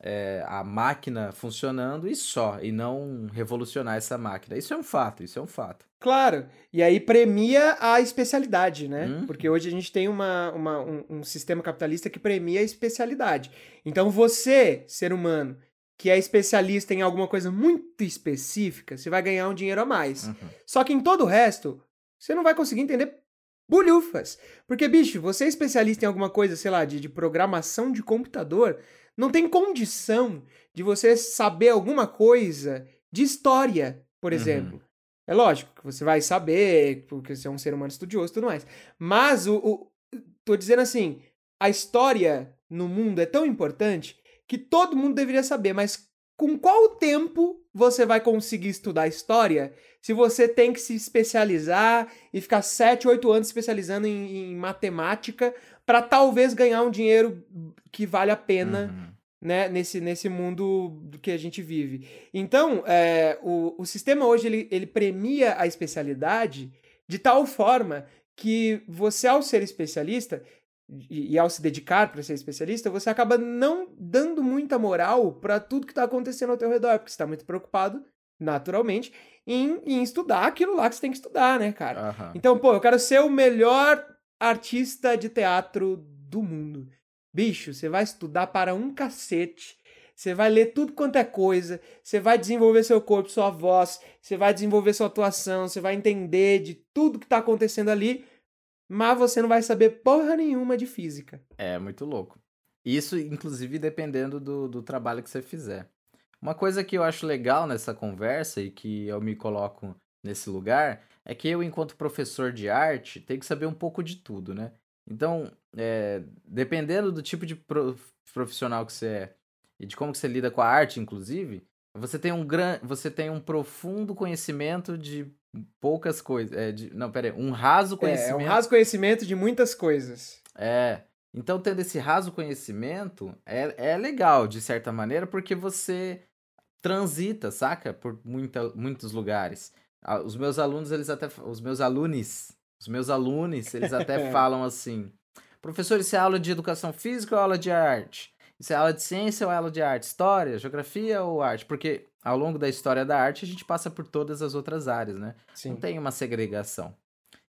B: É, a máquina funcionando e só, e não revolucionar essa máquina. Isso é um fato, isso é um fato.
A: Claro. E aí premia a especialidade, né?
B: Uhum.
A: Porque hoje a gente tem uma, uma- um, um sistema capitalista que premia a especialidade. Então você, ser humano, que é especialista em alguma coisa muito específica, você vai ganhar um dinheiro a mais.
B: Uhum.
A: Só que em todo o resto, você não vai conseguir entender bulhufas. Porque, bicho, você é especialista em alguma coisa, sei lá, de, de programação de computador, não tem condição de você saber alguma coisa de história, por
B: Uhum.
A: exemplo. É lógico que você vai saber, porque você é um ser humano estudioso e tudo mais. Mas o, o. Tô dizendo assim, a história no mundo é tão importante que todo mundo deveria saber, mas com qual tempo você vai conseguir estudar história se você tem que se especializar e ficar 7, 8 anos especializando em, em matemática para talvez ganhar um dinheiro que vale a pena
B: Uhum.
A: né, nesse, nesse mundo do que a gente vive. Então, é, o, o sistema hoje ele, ele premia a especialidade de tal forma que você, ao ser especialista e, e ao se dedicar para ser especialista, você acaba não dando muita moral para tudo que está acontecendo ao teu redor, porque você está muito preocupado, naturalmente, em, em estudar aquilo lá que você tem que estudar, né, cara?
B: Aham.
A: Então, pô, eu quero ser o melhor artista de teatro do mundo. Bicho, você vai estudar para um cacete. Você vai ler tudo quanto é coisa. Você vai desenvolver seu corpo, sua voz. Você vai desenvolver sua atuação. Você vai entender de tudo que tá acontecendo ali. Mas você não vai saber porra nenhuma de física.
B: É muito louco. Isso, inclusive, dependendo do, do trabalho que você fizer. Uma coisa que eu acho legal nessa conversa e que eu me coloco nesse lugar é que eu, enquanto professor de arte, tenho que saber um pouco de tudo, né? Então, é, dependendo do tipo de pro- profissional que você é e de como que você lida com a arte, inclusive, você tem um gran... você tem um profundo conhecimento de poucas coisas. É, de... Não, pera aí, um raso
A: É, é
B: conhecimento.
A: um raso conhecimento de muitas coisas.
B: É. Então, tendo esse raso conhecimento, é, é legal, de certa maneira, porque você transita, saca? Por muita, muitos lugares. Os meus alunos, eles até. Os meus alunos. Os meus alunos, eles até [laughs] falam assim: professor, isso é aula de educação física ou aula de arte? Isso é aula de ciência ou é aula de arte? História, geografia ou arte? Porque ao longo da história da arte a gente passa por todas as outras áreas, né? Sim. Não tem uma segregação.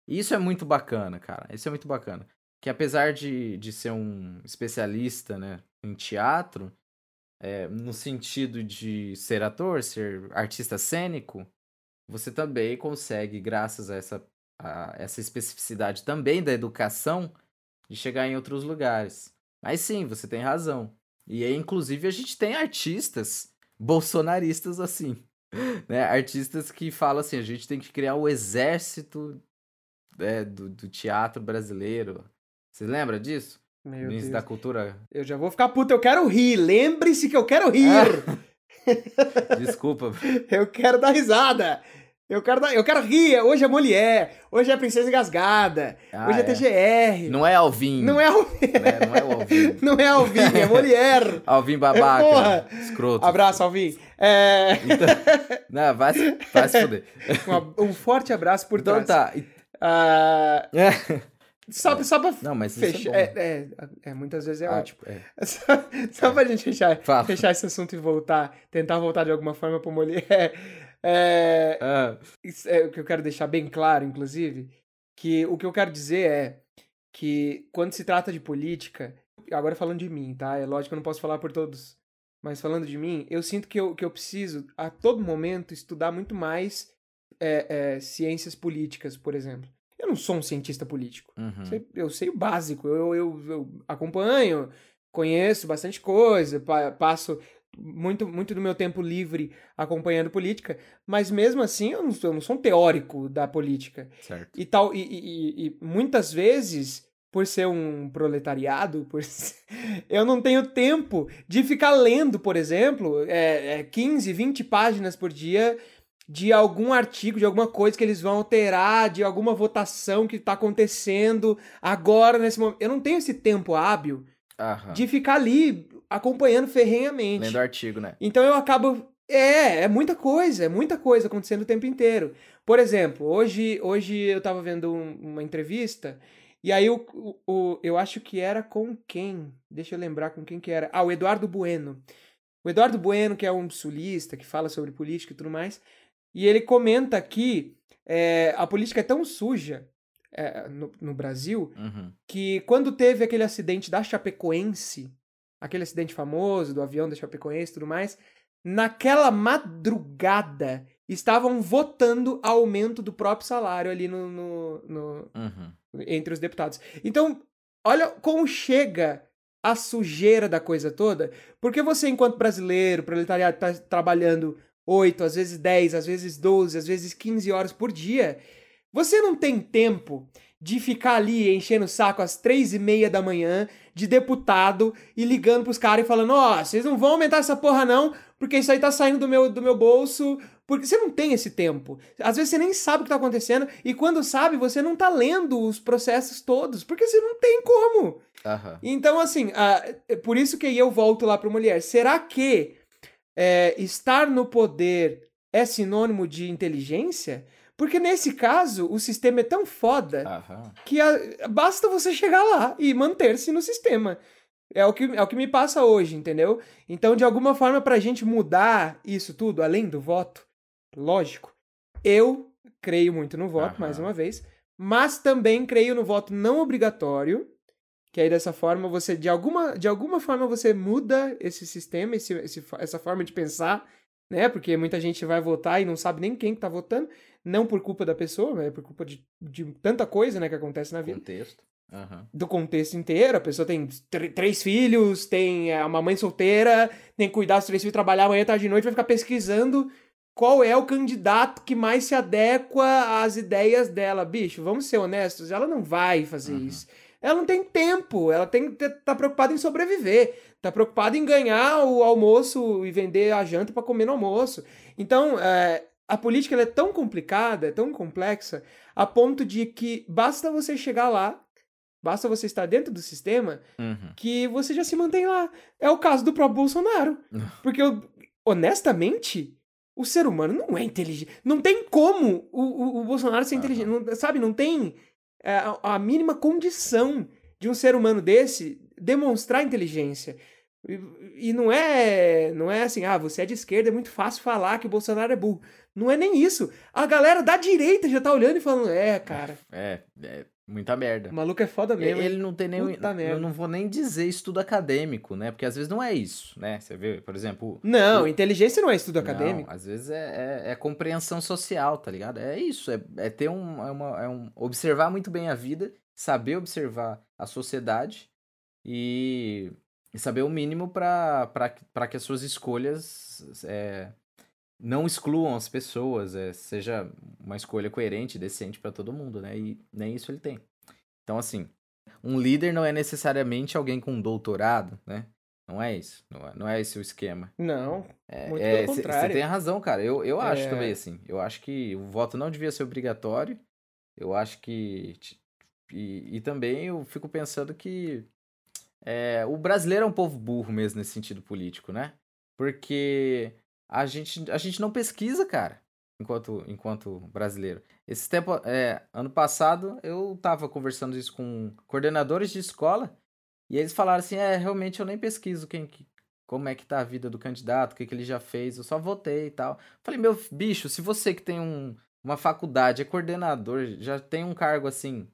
B: E isso é muito bacana, cara. Isso é muito bacana. Que apesar de, de ser um especialista né, em teatro, é, no sentido de ser ator, ser artista cênico, você também consegue, graças a essa, a essa especificidade também da educação, de chegar em outros lugares. Mas sim, você tem razão. E aí, inclusive, a gente tem artistas bolsonaristas assim. Né? Artistas que falam assim: a gente tem que criar o exército é, do, do teatro brasileiro. Você lembra disso? Meu Deus. da Cultura.
A: Eu já vou ficar puto, eu quero rir. Lembre-se que eu quero rir.
B: Ah. [laughs] Desculpa. [laughs]
A: eu quero dar risada. Eu quero, eu quero rir. Hoje é Molière. Hoje é Princesa Engasgada. Ah, hoje é, é, TGR.
B: Não é Alvin.
A: Não é Alvin. É, não é o Alvin. [laughs] não é Alvin, é Molière. [laughs]
B: Alvin babaca. Porra. Escroto.
A: Abraço, Alvin. É...
B: Então, [laughs] não, vai, vai se fuder.
A: Um, um forte abraço por
B: então,
A: trás.
B: Então tá.
A: Uh... Só, só pra
B: Não, mas
A: fechar. É, é, é, é, muitas vezes é ah, ótimo. É. Só, só pra gente fechar, fechar esse assunto e voltar, tentar voltar de alguma forma pro Molière. É, ah. é o que eu quero deixar bem claro, inclusive, que o que eu quero dizer é que quando se trata de política, agora falando de mim, tá? É lógico que eu não posso falar por todos, mas falando de mim, eu sinto que eu, que eu preciso, a todo momento, estudar muito mais é, é, ciências políticas, por exemplo. Eu não sou um cientista político.
B: Uhum.
A: Eu sei o básico. Eu, eu, eu acompanho, conheço bastante coisa, passo muito, muito do meu tempo livre acompanhando política, mas mesmo assim eu não, eu não sou um teórico da política.
B: Certo.
A: E, tal, e, e, e muitas vezes, por ser um proletariado, por [laughs] ser... eu não tenho tempo de ficar lendo, por exemplo, é, é 15, 20 páginas por dia de algum artigo, de alguma coisa que eles vão alterar, de alguma votação que está acontecendo agora, nesse momento. Eu não tenho esse tempo hábil
B: Aham.
A: de ficar ali acompanhando ferrenhamente.
B: Lendo artigo, né?
A: Então eu acabo. É, é muita coisa, é muita coisa acontecendo o tempo inteiro. Por exemplo, hoje, hoje eu tava vendo um, uma entrevista e aí o, o, eu acho que era com quem? Deixa eu lembrar com quem que era. Ah, o Eduardo Bueno. O Eduardo Bueno, que é um sulista, que fala sobre política e tudo mais, e ele comenta que é, a política é tão suja é, no, no, Brasil
B: uhum.
A: que quando teve aquele acidente da Chapecoense, aquele acidente famoso do avião da Chapecoense e tudo mais, naquela madrugada estavam votando aumento do próprio salário ali no, no, no
B: uhum.
A: entre os deputados. Então, olha como chega a sujeira da coisa toda, porque você, enquanto brasileiro, proletariado, está trabalhando 8, às vezes 10, às vezes 12, às vezes 15 horas por dia, você não tem tempo de ficar ali enchendo o saco às três e meia da manhã de deputado e ligando pros caras e falando, ó, oh, vocês não vão aumentar essa porra não, porque isso aí tá saindo do meu, do meu bolso, porque você não tem esse tempo. Às vezes você nem sabe o que tá acontecendo e quando sabe, você não tá lendo os processos todos, porque você não tem como.
B: Uhum.
A: Então, assim, uh, por isso que aí eu volto lá pra mulher. Será que é, estar no poder é sinônimo de inteligência? Porque nesse caso, o sistema é tão foda
B: Aham.
A: que a, basta você chegar lá e manter-se no sistema. É o, que, é o que me passa hoje, entendeu? Então, de alguma forma, pra gente mudar isso tudo, além do voto, lógico, eu creio muito no voto, Aham. mais uma vez, mas também creio no voto não obrigatório, que aí dessa forma você, de alguma, de alguma forma, você muda esse sistema, esse, esse, essa forma de pensar, né? Porque muita gente vai votar e não sabe nem quem que tá votando, não por culpa da pessoa, mas por culpa de, de tanta coisa, né, que acontece na vida.
B: Contexto. Uhum.
A: Do contexto inteiro, a pessoa tem três filhos, tem é, uma mãe solteira, tem que cuidar dos três filhos, trabalhar amanhã, tarde e noite, vai ficar pesquisando qual é o candidato que mais se adequa às ideias dela. Bicho, vamos ser honestos, ela não vai fazer uhum. isso ela não tem tempo, ela tem que tá preocupada em sobreviver, tá preocupada em ganhar o almoço e vender a janta para comer no almoço. Então, é, a política é tão complicada, é tão complexa, a ponto de que basta você chegar lá, basta você estar dentro do sistema,
B: uhum.
A: que você já se mantém lá. É o caso do próprio Bolsonaro. [laughs] Porque, honestamente, o ser humano não é inteligente. Não tem como o, o, o Bolsonaro ser inteligente. Não, sabe, não tem é, a, a mínima condição de um ser humano desse demonstrar inteligência. E, e, não é não é assim, ah, você é de esquerda, é muito fácil falar que o Bolsonaro é burro. Não é nem isso. A galera da direita já tá olhando e falando, é, cara.
B: É, é muita merda.
A: O maluco é foda mesmo.
B: Ele não tem nem. Eu não vou nem dizer estudo acadêmico, né? Porque às vezes não é isso, né? Você vê, por exemplo.
A: Não, o... inteligência não é estudo acadêmico.
B: Não, às vezes é, é, é, compreensão social, tá ligado? É isso. É, é ter um, é uma, é um. Observar muito bem a vida, saber observar a sociedade e, e saber o mínimo para que as suas escolhas é, não excluam as pessoas, é, seja uma escolha coerente, decente para todo mundo, né? E nem isso ele tem. Então, assim, um líder não é necessariamente alguém com um doutorado, né? Não é isso. Não é, não é esse o esquema.
A: Não.
B: É, muito é, Você tem razão, cara. Eu, eu acho é... também assim. Eu acho que o voto não devia ser obrigatório. Eu acho que. E, e também eu fico pensando que é, o brasileiro é um povo burro mesmo nesse sentido político, né? Porque a gente, a gente não pesquisa, cara, enquanto, enquanto brasileiro. Esse tempo, é, ano passado, eu tava conversando isso com coordenadores de escola e eles falaram assim: é, realmente eu nem pesquiso quem, como é que tá a vida do candidato, o que, que ele já fez, eu só votei e tal. Falei, meu bicho, se você que tem um, uma faculdade, é coordenador, já tem um cargo assim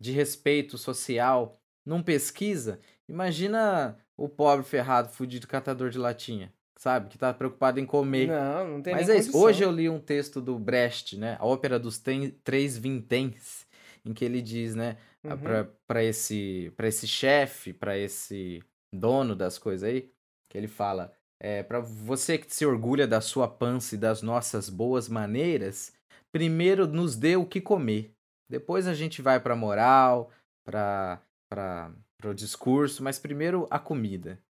B: de respeito social, não pesquisa, imagina o pobre ferrado, fudido catador de latinha sabe? Que tá preocupado em comer.
A: Não, não tem
B: Mas é isso. Hoje eu li um texto do Brecht, né? A ópera dos três vinténs, em que ele diz, né? Uhum. para esse, pra esse chefe, para esse dono das coisas aí, que ele fala: é, para você que se orgulha da sua pança e das nossas boas maneiras, primeiro nos dê o que comer. Depois a gente vai pra moral, pra, pra, pro discurso, mas primeiro a comida.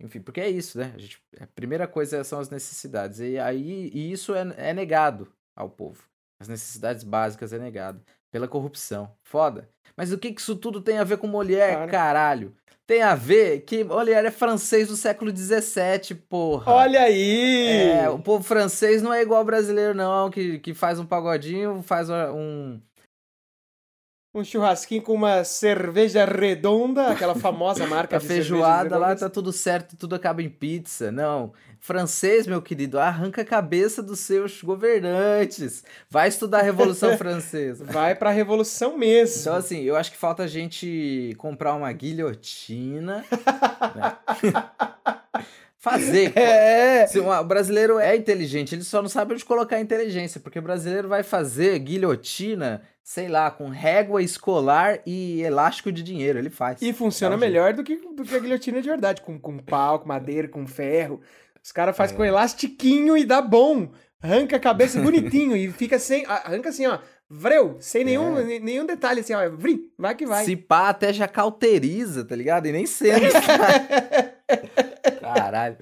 B: Enfim, porque é isso, né? A, gente, a primeira coisa são as necessidades. E aí e isso é, é negado ao povo. As necessidades básicas é negado pela corrupção. Foda. Mas o que, que isso tudo tem a ver com mulher, Cara. caralho? Tem a ver que mulher é francês do século XVII, porra.
A: Olha aí!
B: É, o povo francês não é igual ao brasileiro, não, que, que faz um pagodinho, faz um,
A: um churrasquinho com uma cerveja redonda, aquela famosa [laughs] marca
B: a de feijoada lá tá tudo certo, tudo acaba em pizza. Não, francês, meu querido, arranca a cabeça dos seus governantes. Vai estudar a Revolução [laughs] Francesa.
A: Vai pra Revolução mesmo.
B: Então, assim, eu acho que falta a gente comprar uma guilhotina. né? [laughs] fazer.
A: É.
B: o brasileiro é inteligente, ele só não sabe onde colocar a inteligência, porque o brasileiro vai fazer guilhotina, sei lá, com régua escolar e elástico de dinheiro, ele faz.
A: E funciona melhor do que, do que a guilhotina de verdade, com, com pau, com madeira, com ferro. Os caras fazem é. com elastiquinho e dá bom. Arranca a cabeça bonitinho e fica sem. Arranca assim, ó. Vreu, sem nenhum, é. nenhum detalhe, assim, ó. Vrim, vai que vai.
B: Se pá, até já cauteriza, tá ligado? E nem sente. [laughs] Caralho.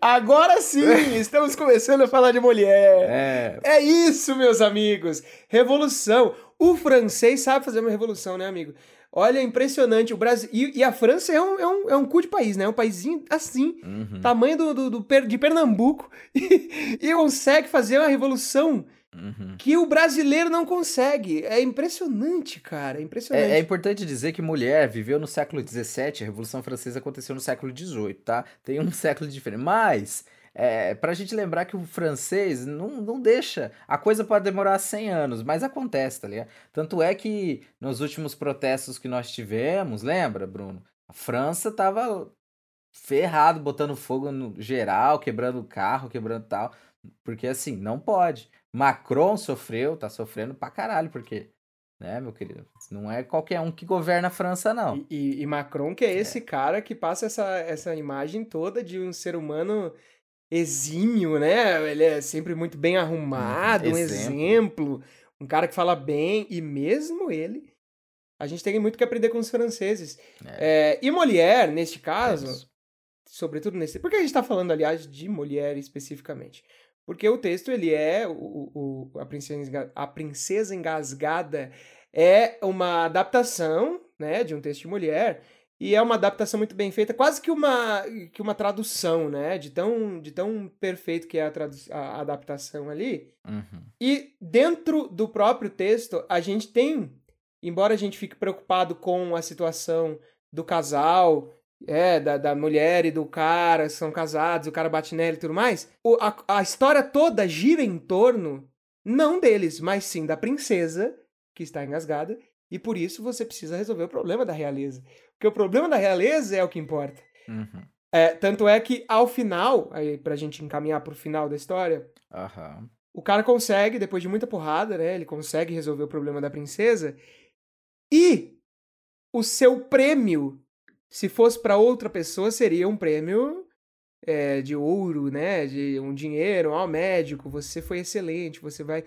A: Agora sim, estamos começando a falar de mulher. É. É isso, meus amigos. Revolução. O francês sabe fazer uma revolução, né, amigo? Olha, impressionante. O Brasil. E, e, a França é um, é, um, é um cu de país, né? É um paísinho assim, uhum. tamanho do, do, do, de Pernambuco, [laughs] e, e consegue fazer uma revolução Uhum. Que o brasileiro não consegue. É impressionante, cara. É impressionante.
B: É, é, importante dizer que mulher viveu no século XVII, a Revolução Francesa aconteceu no século XVIII, tá? Tem um [laughs] século diferente. Mas, é, pra gente lembrar que o francês não, não deixa. A coisa pode demorar 100 anos, mas acontece, tá ligado? Tanto é que nos últimos protestos que nós tivemos, lembra, Bruno? A França tava ferrado, botando fogo no geral, quebrando carro, quebrando tal. Porque assim, não pode. Macron sofreu, tá sofrendo pra caralho, porque, né, meu querido, não é qualquer um que governa a França, não.
A: E, e, e Macron que é esse é. cara que passa essa, essa imagem toda de um ser humano exímio, né? Ele é sempre muito bem arrumado, um exemplo, um cara que fala bem, e mesmo ele, a gente tem muito que aprender com os franceses. É. É, e Molière, neste caso, sobretudo nesse... Por que a gente tá falando, aliás, de Molière especificamente? Porque o texto, ele é. O, o, a, princesa, a Princesa Engasgada é uma adaptação né, de um texto de mulher. E é uma adaptação muito bem feita, quase que uma, que uma tradução, né? De tão, de tão perfeito que é a, a adaptação ali.
B: Uhum.
A: E dentro do próprio texto, a gente tem, embora a gente fique preocupado com a situação do casal, é, da, da mulher e do cara, são casados, o cara bate nela e tudo mais, o, a, a história toda gira em torno, não deles, mas sim da princesa, que está engasgada, e por isso você precisa resolver o problema da realeza. Porque o problema da realeza é o que importa.
B: Uhum.
A: É, tanto é que ao final, aí pra gente encaminhar pro final da história,
B: Aham.
A: o cara consegue, depois de muita porrada, né? Ele consegue resolver o problema da princesa. E o seu prêmio, se fosse para outra pessoa, seria um prêmio é, de ouro, né? De um dinheiro, ao médico, você foi excelente, você vai.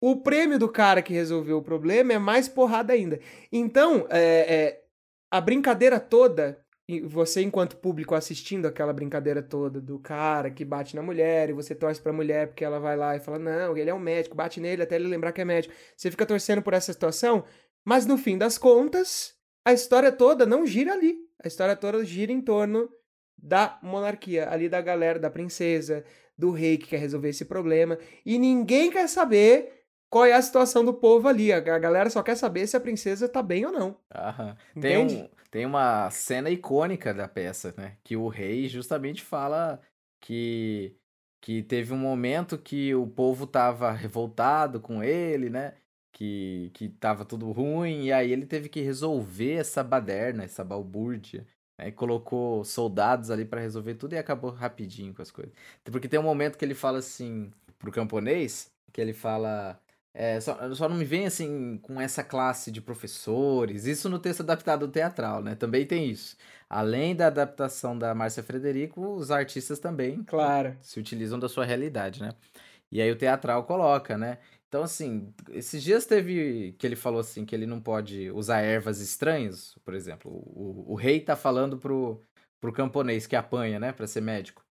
A: O prêmio do cara que resolveu o problema é mais porrada ainda. Então, é, é, a brincadeira toda, e você enquanto público assistindo aquela brincadeira toda do cara que bate na mulher e você torce pra mulher porque ela vai lá e fala, não, ele é um médico, bate nele até ele lembrar que é médico. Você fica torcendo por essa situação, mas no fim das contas, a história toda não gira ali. A história toda gira em torno da monarquia, ali da galera, da princesa, do rei que quer resolver esse problema, e ninguém quer saber qual é a situação do povo ali. A galera só quer saber se a princesa tá bem ou não.
B: Aham. Tem, um, tem uma cena icônica da peça, né? Que o rei justamente fala que, que teve um momento que o povo tava revoltado com ele, né? Que, que tava tudo ruim, e aí ele teve que resolver essa baderna, essa balbúrdia. Né? E colocou soldados ali pra resolver tudo e acabou rapidinho com as coisas. Porque tem um momento que ele fala assim pro camponês, que ele fala. É, só, só não me vem assim com essa classe de professores. Isso no texto adaptado teatral, né? Também tem isso. Além da adaptação da Márcia Frederico, os artistas também
A: Claro.
B: se utilizam da sua realidade, né? E aí o teatral coloca, né? Então, assim, esses dias teve que ele falou assim que ele não pode usar ervas estranhas, por exemplo. O, o rei tá falando pro, pro camponês que apanha, né, pra ser médico.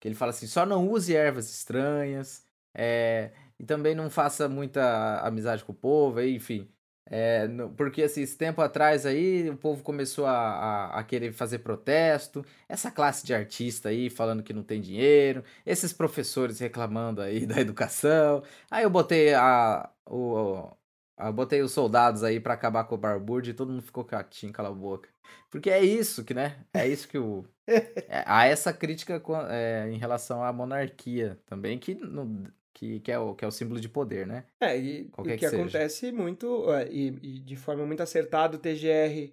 B: Que ele fala assim: só não use ervas estranhas, é, e também não faça muita amizade com o povo, enfim. É, porque assim, esse tempo atrás aí, o povo começou a, a, a querer fazer protesto. Essa classe de artista aí falando que não tem dinheiro, esses professores reclamando aí [laughs] da educação. Aí eu botei a, o, a- botei os soldados aí pra acabar com o Barbúrdio e todo mundo ficou quietinho, cala a boca. Porque é isso que, né? É isso que o. [laughs] é- há essa crítica com- é, em relação à monarquia também, que, não- que, que, é o, que é o símbolo de poder, né?
A: É, e o que,
B: que
A: acontece muito, é, e, e de forma muito acertada, o TGR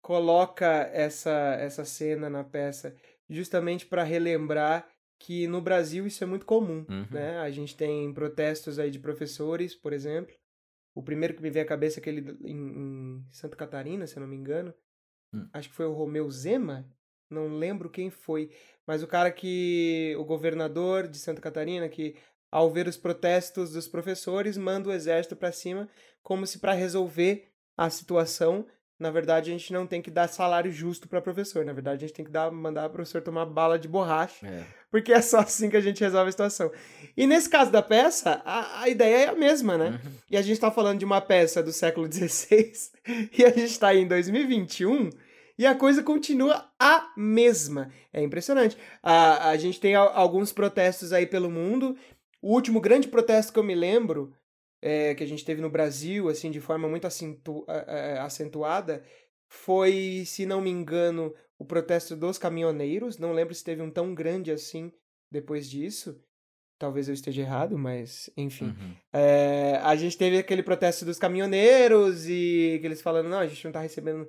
A: coloca essa, essa cena na peça justamente para relembrar que no Brasil isso é muito comum,
B: Uhum.
A: né? A gente tem protestos aí de professores, por exemplo. O primeiro que me vem à cabeça é aquele em, em Santa Catarina, se eu não me engano.
B: Hum.
A: Acho que foi o Romeu Zema, não lembro quem foi, mas o cara que o governador de Santa Catarina que ao ver os protestos dos professores manda o exército para cima como se para resolver a situação, na verdade a gente não tem que dar salário justo para professor, na verdade a gente tem que dar mandar o professor tomar bala de borracha
B: É.
A: porque é só assim que a gente resolve a situação. E nesse caso da peça, a, a ideia é a mesma, né?
B: Uhum.
A: E a gente tá falando de uma peça do século XVI [laughs] e a gente tá em 2021 e a coisa continua a mesma. É impressionante. A, a gente tem al- alguns protestos aí pelo mundo. O último grande protesto que eu me lembro, é, que a gente teve no Brasil, assim, de forma muito acentu- acentuada, foi, se não me engano, o protesto dos caminhoneiros. Não lembro se teve um tão grande assim depois disso. Talvez eu esteja errado, mas enfim.
B: Uhum.
A: É, a gente teve aquele protesto dos caminhoneiros e que eles falando, não, a gente não tá recebendo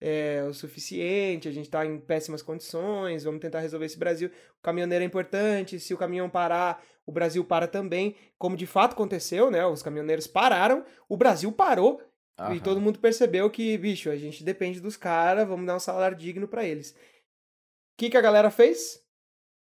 A: é, o suficiente, a gente tá em péssimas condições, vamos tentar resolver esse Brasil. O caminhoneiro é importante, se o caminhão parar, o Brasil para também, como de fato aconteceu, né? Os caminhoneiros pararam, o Brasil parou e
B: Aham.
A: todo mundo percebeu que, bicho, a gente depende dos caras, vamos dar um salário digno pra eles. O que, que a galera fez?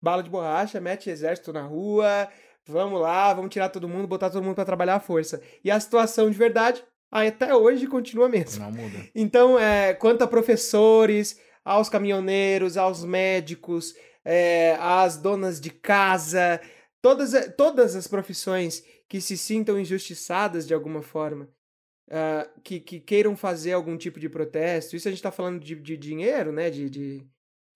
A: Bala de borracha, mete exército na rua, vamos lá, vamos tirar todo mundo, botar todo mundo pra trabalhar à força. E a situação de verdade, até hoje, continua a mesma.
B: Não muda.
A: Então, é, quanto a professores, aos caminhoneiros, aos médicos, é, às donas de casa, todas, todas as profissões que se sintam injustiçadas de alguma forma, uh, que, que, queiram fazer algum tipo de protesto. Isso a gente está falando de, de, dinheiro, né? De, de,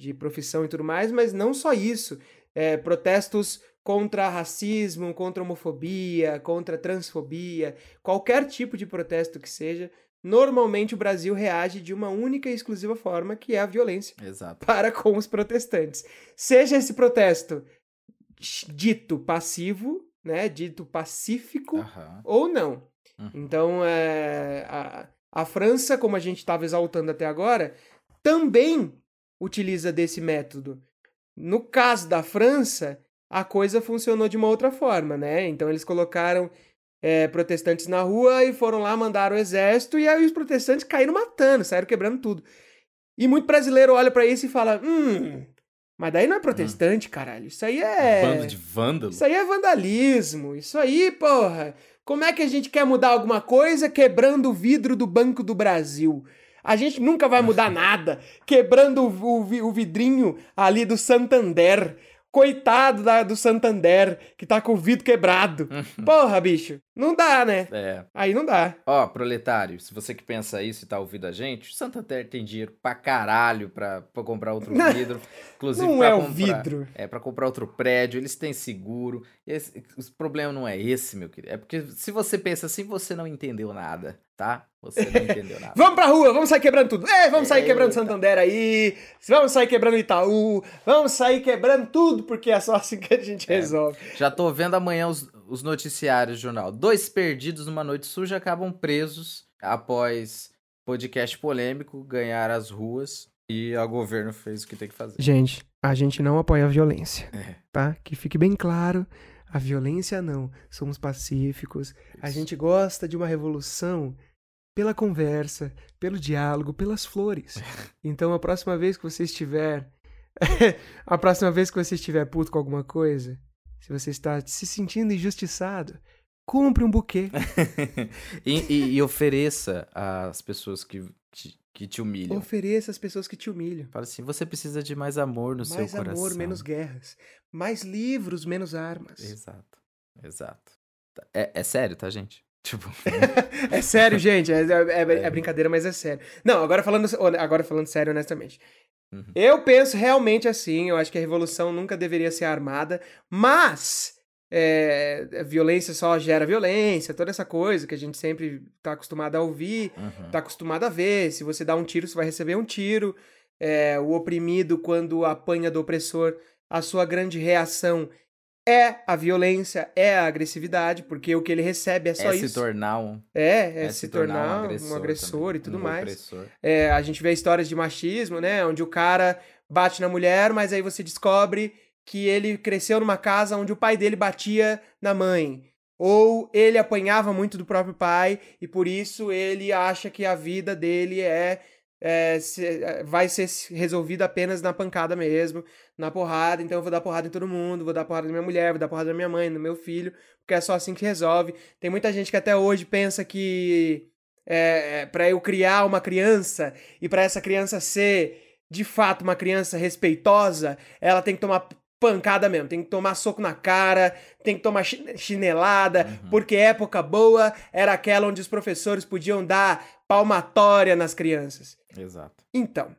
A: de, profissão e tudo mais, mas não só isso. É, protestos contra racismo, contra homofobia, contra transfobia, qualquer tipo de protesto que seja, normalmente o Brasil reage de uma única e exclusiva forma, que é a violência
B: Exato.
A: para com os protestantes. Seja esse protesto dito passivo, né, dito pacífico
B: Aham.
A: ou não.
B: Uhum.
A: Então, é, a, a França, como a gente estava exaltando até agora, também utiliza desse método. No caso da França, a coisa funcionou de uma outra forma, né? Então eles colocaram é, protestantes na rua e foram lá, mandaram o exército, e aí os protestantes caíram matando, saíram quebrando tudo. E muito brasileiro olha para isso e fala: hum, mas daí não é protestante, hum. caralho. Isso aí é.
B: Bando de vândalo.
A: Isso aí é vandalismo. Isso aí, porra. Como é que a gente quer mudar alguma coisa quebrando o vidro do Banco do Brasil? A gente nunca vai mudar [laughs] nada quebrando o, o, vidrinho ali do Santander. Coitado da, do Santander, que tá com o vidro quebrado. [laughs] Porra, bicho. Não dá, né?
B: É.
A: Aí não dá.
B: Ó, proletário, se você que pensa isso e tá ouvindo a gente, o Santander tem dinheiro pra caralho pra, pra comprar outro vidro. Inclusive
A: não
B: pra
A: é
B: comprar,
A: o vidro.
B: É, pra comprar outro prédio, eles têm seguro. Esse, o problema não é esse, meu querido. É porque se você pensa assim, você não entendeu nada, tá? Você não entendeu [laughs] nada.
A: vamos pra rua, vamos sair quebrando tudo. Ei, vamos sair quebrando Santander aí. Vamos sair quebrando Itaú. Vamos sair quebrando tudo, porque é só assim que a gente é. resolve.
B: Já tô vendo amanhã os, os noticiários do jornal. Dois perdidos numa noite suja acabam presos após podcast polêmico ganhar as ruas e o governo fez o que tem que fazer.
A: Gente, a gente não apoia a violência,
B: É.
A: tá? Que fique bem claro. A violência não. Somos pacíficos. A
B: Isso.
A: gente gosta de uma revolução pela conversa, pelo diálogo, pelas flores. [laughs] Então, a próxima vez que você estiver. [laughs] a próxima vez que você estiver puto com alguma coisa, se você está se sentindo injustiçado, compre um buquê. [laughs]
B: e, e- e ofereça às pessoas que, que, que te humilham.
A: Ofereça às pessoas que te humilham.
B: Fala assim, você precisa de mais amor no seu
A: Mais
B: coração.
A: amor, menos guerras. Mais livros, menos armas.
B: Exato, exato. É, é sério, tá, gente? [laughs] Tipo, [laughs]
A: É sério, gente. É, é- é brincadeira, mas é sério. Não, agora falando, agora falando sério, honestamente.
B: Uhum.
A: Eu penso realmente assim. Eu acho que a revolução nunca deveria ser armada, mas é, a violência só gera violência, toda essa coisa que a gente sempre tá acostumado a ouvir,
B: uhum.
A: tá acostumado a ver. Se você dá um tiro, você vai receber um tiro. É, o oprimido, quando apanha do opressor, a sua grande reação é a violência, é a agressividade, porque o que ele recebe é só
B: é
A: isso.
B: se tornar um,
A: É, é, se, tornar, um agressor,
B: também,
A: e tudo
B: um
A: mais.
B: opressor.
A: É, a gente vê histórias de machismo, né? Onde o cara bate na mulher, mas aí você descobre que ele cresceu numa casa onde o pai dele batia na mãe. Ou ele apanhava muito do próprio pai e por isso ele acha que a vida dele é, é, se- é, vai ser resolvida apenas na pancada mesmo, na porrada. Então eu vou dar porrada em todo mundo, vou dar porrada na minha mulher, vou dar porrada na minha mãe, no meu filho, porque é só assim que resolve. Tem muita gente que até hoje pensa que é, para eu criar uma criança e para essa criança ser de fato uma criança respeitosa, ela tem que tomar pancada mesmo, tem que tomar soco na cara, tem que tomar chi- chinelada,
B: Uhum.
A: porque época boa era aquela onde os professores podiam dar palmatória nas crianças.
B: Exato.
A: Então,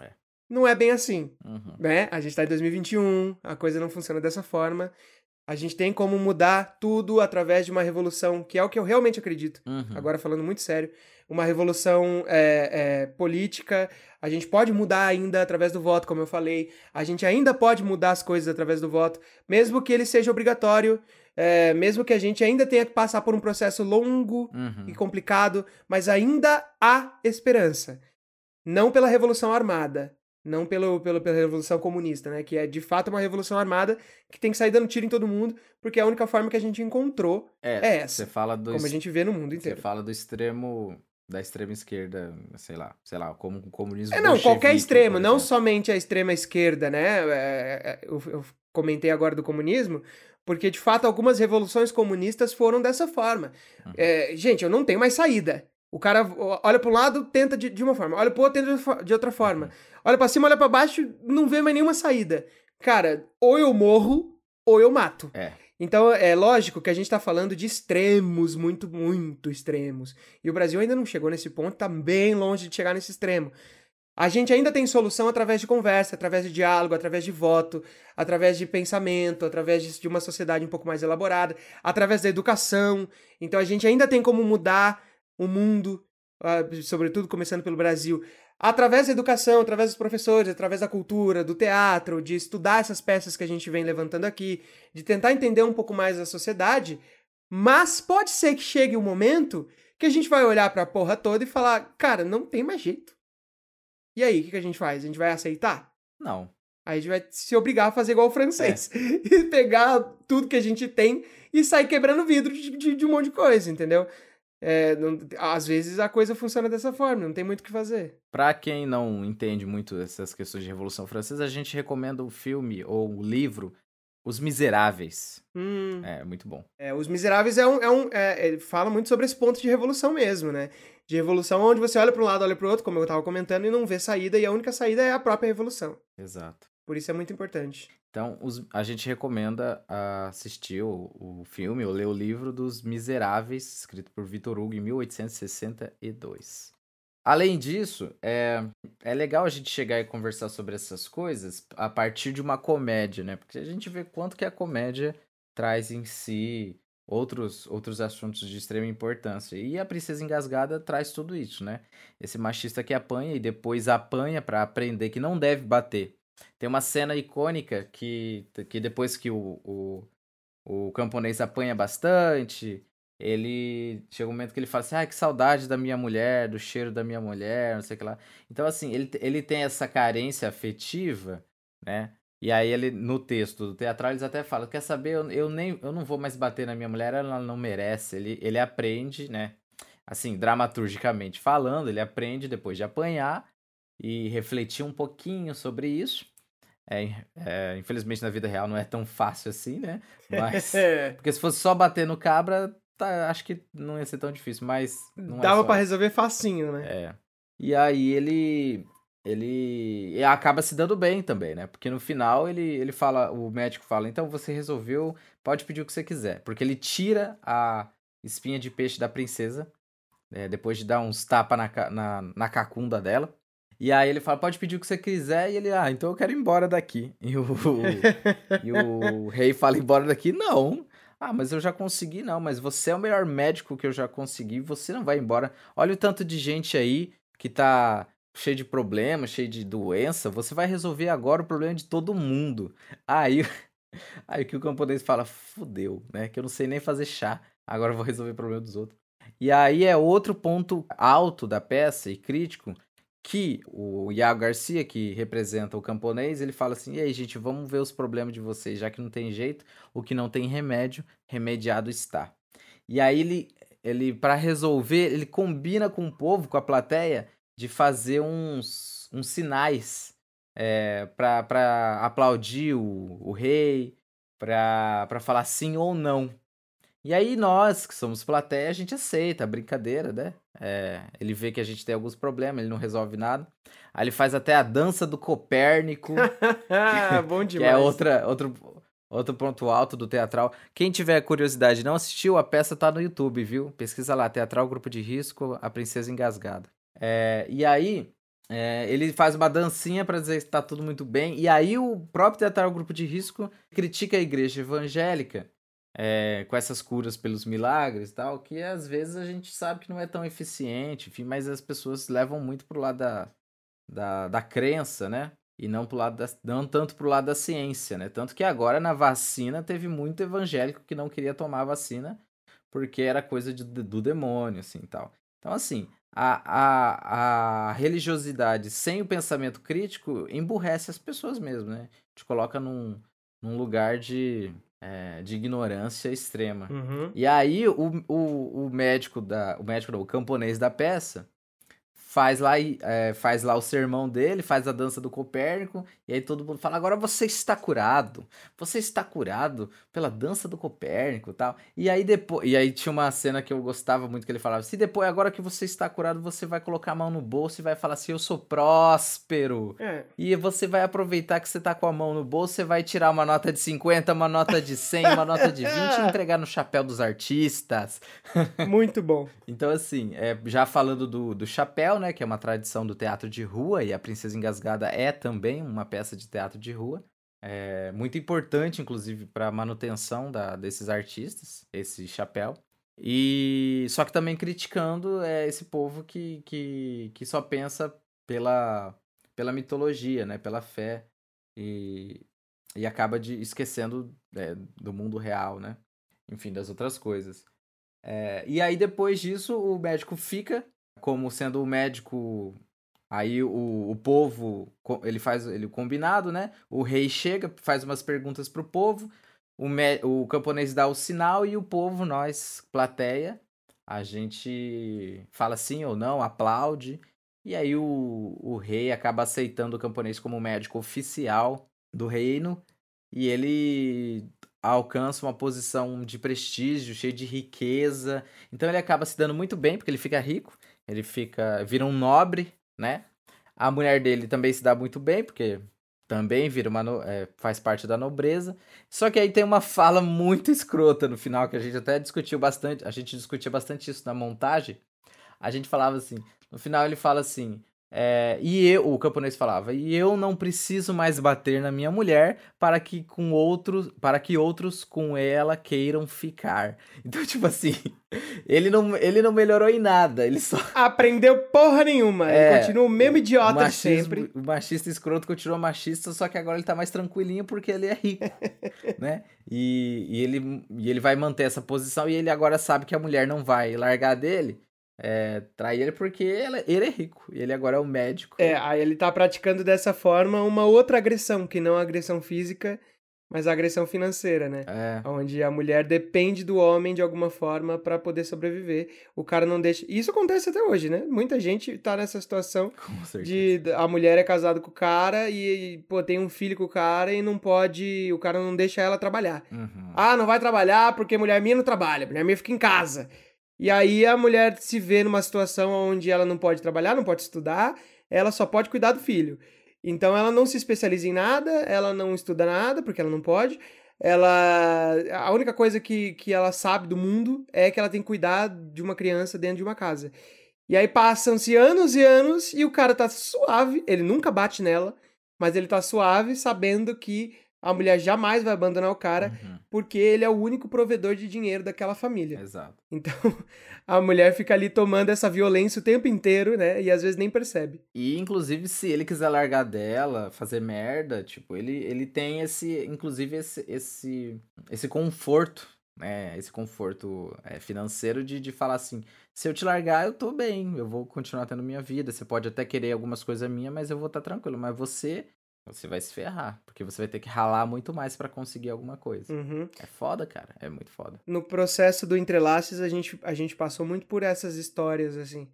B: É.
A: não é bem assim
B: Uhum.
A: né? A gente tá em 2021, a coisa não funciona dessa forma. A gente tem como mudar tudo através de uma revolução, que é o que eu realmente acredito.
B: Uhum.
A: Agora falando muito sério, uma revolução é, é, política. A gente pode mudar ainda através do voto, como eu falei. A gente ainda pode mudar as coisas através do voto, mesmo que ele seja obrigatório, é, mesmo que a gente ainda tenha que passar por um processo longo
B: Uhum.
A: e complicado, mas ainda há esperança. Não pela Revolução Armada, não pelo, pelo, pela Revolução Comunista, né? Que é de fato uma revolução armada que tem que sair dando tiro em todo mundo, porque é a única forma que a gente encontrou,
B: É,
A: é essa,
B: Você fala do
A: como a gente vê no mundo
B: Você
A: inteiro.
B: fala do extremo da extrema esquerda, sei lá, sei lá, como o comunismo
A: É, não, qualquer extremo, não somente a extrema esquerda, né? É, é, eu, eu comentei agora do comunismo, porque de fato algumas revoluções comunistas foram dessa forma.
B: Uhum.
A: É, gente, eu não tenho mais saída. O cara olha para um lado, tenta de, de uma forma, olha pro outro, tenta de outra forma. Olha pra cima, olha pra baixo, não vê mais nenhuma saída. Cara, ou eu morro, ou eu mato.
B: É.
A: Então é lógico que a gente está falando de extremos, muito, muito extremos. E o Brasil ainda não chegou nesse ponto, está bem longe de chegar nesse extremo. A gente ainda tem solução através de conversa, através de diálogo, através de voto, através de pensamento, através de uma sociedade um pouco mais elaborada, através da educação. Então a gente ainda tem como mudar o mundo, ah, sobretudo começando pelo Brasil, através da educação, através dos professores, através da cultura, do teatro, de estudar essas peças que a gente vem levantando aqui, de tentar entender um pouco mais a sociedade. Mas pode ser que chegue um momento que a gente vai olhar para a porra toda e falar, cara, não tem mais jeito e aí, o que, que a gente faz? A gente vai aceitar?
B: Não.
A: Aí a gente vai se obrigar a fazer igual o francês. É. [laughs] E pegar tudo que a gente tem e sair quebrando vidro de, de, de um monte de coisa, entendeu? É, não, às vezes a coisa funciona dessa forma, não tem muito o que fazer.
B: Para quem não entende muito essas questões de Revolução Francesa, a gente recomenda o filme ou o livro Os Miseráveis.
A: Hum.
B: É, muito bom.
A: É, Os Miseráveis é um. É um é, fala muito sobre esse ponto de revolução mesmo, né? de revolução onde você olha para um lado, olha para o outro, como eu estava comentando, e não vê saída, e a única saída é a própria revolução.
B: Exato.
A: Por isso é muito importante.
B: Então, os, a gente recomenda assistir o, o filme ou ler o livro dos Miseráveis, escrito por Victor Hugo em 1862. Além disso, é, é legal a gente chegar e conversar sobre essas coisas a partir de uma comédia, né? Porque a gente vê quanto que a comédia traz em si outros, outros assuntos de extrema importância. E a Princesa Engasgada traz tudo isso, né? Esse machista que apanha e depois apanha para aprender que não deve bater. Tem uma cena icônica que, que depois que o, o, o camponês apanha bastante, ele chega um momento que ele fala assim: ah, que saudade da minha mulher, do cheiro da minha mulher, não sei o que lá. Então, assim, ele, ele tem essa carência afetiva, né? E aí ele, no texto do teatral, eles até falam, quer saber, eu, eu, nem, eu não vou mais bater na minha mulher, ela não merece. Ele, ele aprende, né? Assim, dramaturgicamente falando, ele aprende depois de apanhar e refletir um pouquinho sobre isso. É, é, infelizmente na vida real não é tão fácil assim, né? Mas. [laughs] porque se fosse só bater no cabra, tá, acho que não ia ser tão difícil, mas.
A: É Dava
B: é
A: para resolver facinho, né?
B: É. E aí ele ele acaba se dando bem também, né? Porque no final ele, ele fala, o médico fala, então você resolveu, pode pedir o que você quiser. Porque ele tira a espinha de peixe da princesa, né? depois de dar uns tapas na, na, na cacunda dela. E aí ele fala, pode pedir o que você quiser, e ele, ah, então eu quero ir embora daqui. E o, e o rei fala, embora daqui? Não. Ah, mas eu já consegui, não, mas você é o melhor médico que eu já consegui, você não vai embora. Olha o tanto de gente aí que tá cheio de problemas, cheio de doença, você vai resolver agora o problema de todo mundo. Aí, [laughs] aí que o camponês fala, fudeu, né? Que eu não sei nem fazer chá, agora eu vou resolver o problema dos outros. E aí é outro ponto alto da peça e crítico que o Iago Garcia, que representa o camponês, ele fala assim: "E aí, gente, vamos ver os problemas de vocês, já que não tem jeito, o que não tem remédio, remediado está". E aí ele ele para resolver, ele combina com o povo, com a plateia, de fazer uns, uns sinais é, para aplaudir o, o rei, para falar sim ou não. E aí nós, que somos plateia, a gente aceita a brincadeira, né? É, ele vê que a gente tem alguns problemas, ele não resolve nada. Aí ele faz até a dança do Copérnico. [laughs]
A: Bom demais.
B: Que é outra, outro, outro ponto alto do teatral. Quem tiver curiosidade e não assistiu, a peça tá no YouTube, viu? Pesquisa lá, Teatral Grupo de Risco, A Princesa Engasgada. É, e aí, é, ele faz uma dancinha para dizer que está tudo muito bem. E aí, o próprio Teatral Grupo de Risco critica a igreja evangélica é, com essas curas pelos milagres e tal, que às vezes a gente sabe que não é tão eficiente, enfim, mas as pessoas levam muito pro lado da, da, da crença, né? E não, pro lado da, não tanto pro lado da ciência, né? Tanto que agora na vacina teve muito evangélico que não queria tomar a vacina porque era coisa de, do demônio, assim, tal. Então, assim, a, a, a religiosidade sem o pensamento crítico emburrece as pessoas mesmo, né? Te coloca num, num lugar de, é, de ignorância extrema.
A: Uhum.
B: E aí o, o, o médico da. O médico não, o camponês da peça faz lá, é, faz lá o sermão dele, faz a dança do Copérnico, e aí todo mundo fala: agora você está curado, você está curado pela dança do Copérnico tal. E aí depois. E aí tinha uma cena que eu gostava muito que ele falava: se depois, agora que você está curado, você vai colocar a mão no bolso e vai falar assim: eu sou próspero. É. E você vai aproveitar que você está com a mão no bolso, você vai tirar uma nota de 50, uma nota de 100, uma nota de 20 e [laughs] entregar no chapéu dos artistas.
A: Muito bom. [laughs]
B: então, assim, é, já falando do, do chapéu né, que é uma tradição do teatro de rua, e a Princesa Engasgada é também uma peça de teatro de rua. É muito importante, inclusive, para a manutenção da, desses artistas, esse chapéu. E só que também criticando é, esse povo que, que, que só pensa pela, pela mitologia, né, pela fé, e, e acaba de esquecendo é, do mundo real, né? Enfim, das outras coisas. É, e aí, depois disso, o médico fica como sendo o médico. Aí o, o povo, ele faz ele combinado, né? O rei chega, faz umas perguntas pro povo, o, me, o camponês dá o sinal e o povo, nós, plateia, a gente fala sim ou não, aplaude. E aí o, o rei acaba aceitando o camponês como médico oficial do reino e ele alcança uma posição de prestígio, cheio de riqueza. Então ele acaba se dando muito bem porque ele fica rico ele fica, vira um nobre, né? A mulher dele também se dá muito bem, porque também vira uma é, faz parte da nobreza. Só que aí tem uma fala muito escrota no final que a gente até discutiu bastante, a gente discutia bastante isso na montagem. A gente falava assim, no final ele fala assim: é, e eu, o camponês falava, e eu não preciso mais bater na minha mulher para que com outros, para que outros com ela queiram ficar. [laughs] Então, tipo assim, ele não, ele não melhorou em nada, ele só
A: aprendeu porra nenhuma, é, ele continua o mesmo idiota o machismo, sempre.
B: O machista escroto continua machista, só que agora ele tá mais tranquilinho porque ele é rico, [laughs] né? E, e, ele, e ele vai manter essa posição e ele agora sabe que a mulher não vai largar dele é, trair ele porque ele, ele, é rico e ele agora é o médico.
A: É, aí ele tá praticando dessa forma uma outra agressão, que não a agressão física, mas a agressão financeira, né? É. Onde a mulher depende do homem de alguma forma para poder sobreviver. O cara não deixa. Isso acontece até hoje, né? Muita gente tá nessa situação [laughs] de a mulher é casada com o cara e, pô, tem um filho com o cara e não pode. O cara não deixa ela trabalhar. Uhum. Ah, não vai trabalhar porque mulher minha não trabalha, mulher minha fica em casa. E aí a mulher se vê numa situação onde ela não pode trabalhar, não pode estudar, ela só pode cuidar do filho. Então ela não se especializa em nada, ela não estuda nada, porque ela não pode. Ela. A única coisa que, que ela sabe do mundo é que ela tem que cuidar de uma criança dentro de uma casa. E aí passam-se anos e anos e o cara tá suave, ele nunca bate nela, mas ele tá suave, sabendo que a mulher jamais vai abandonar o cara, uhum. porque ele é o único provedor de dinheiro daquela família.
B: Exato.
A: Então, [laughs] a mulher fica ali tomando essa violência o tempo inteiro, né? E às vezes nem percebe.
B: E, inclusive, se ele quiser largar dela, fazer merda, tipo, ele, ele tem esse, inclusive, esse, esse, esse conforto, né? Esse conforto é, financeiro de, de falar assim, se eu te largar, eu tô bem, eu vou continuar tendo minha vida. Você pode até querer algumas coisas minhas, mas eu vou estar tá tranquilo. Mas você você vai se ferrar, porque você vai ter que ralar muito mais para conseguir alguma coisa.
A: Uhum.
B: É foda, cara, é muito foda.
A: No processo do Entrelaces, a gente, a gente passou muito por essas histórias, assim,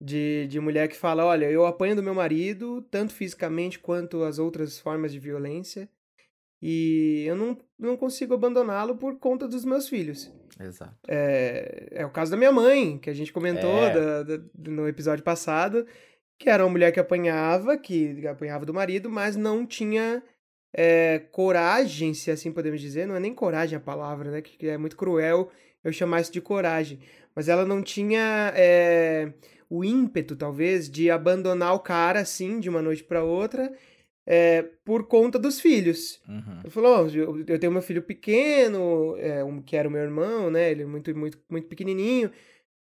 A: de, de mulher que fala, olha, eu apanho do meu marido, tanto fisicamente quanto as outras formas de violência, e eu não, não consigo abandoná-lo por conta dos meus filhos.
B: Exato.
A: É, é o caso da minha mãe, que a gente comentou é. da, da, no episódio passado, que era uma mulher que apanhava, que apanhava do marido, mas não tinha é, coragem, se assim podemos dizer, não é nem coragem a palavra, né? Que é muito cruel eu chamar isso de coragem. Mas ela não tinha é, o ímpeto, talvez, de abandonar o cara assim, de uma noite para outra, é, por conta dos filhos. Uhum. Ele falou: oh, eu, eu, tenho meu filho pequeno, é, um, que era o meu irmão, né? Ele é muito, muito, muito pequenininho.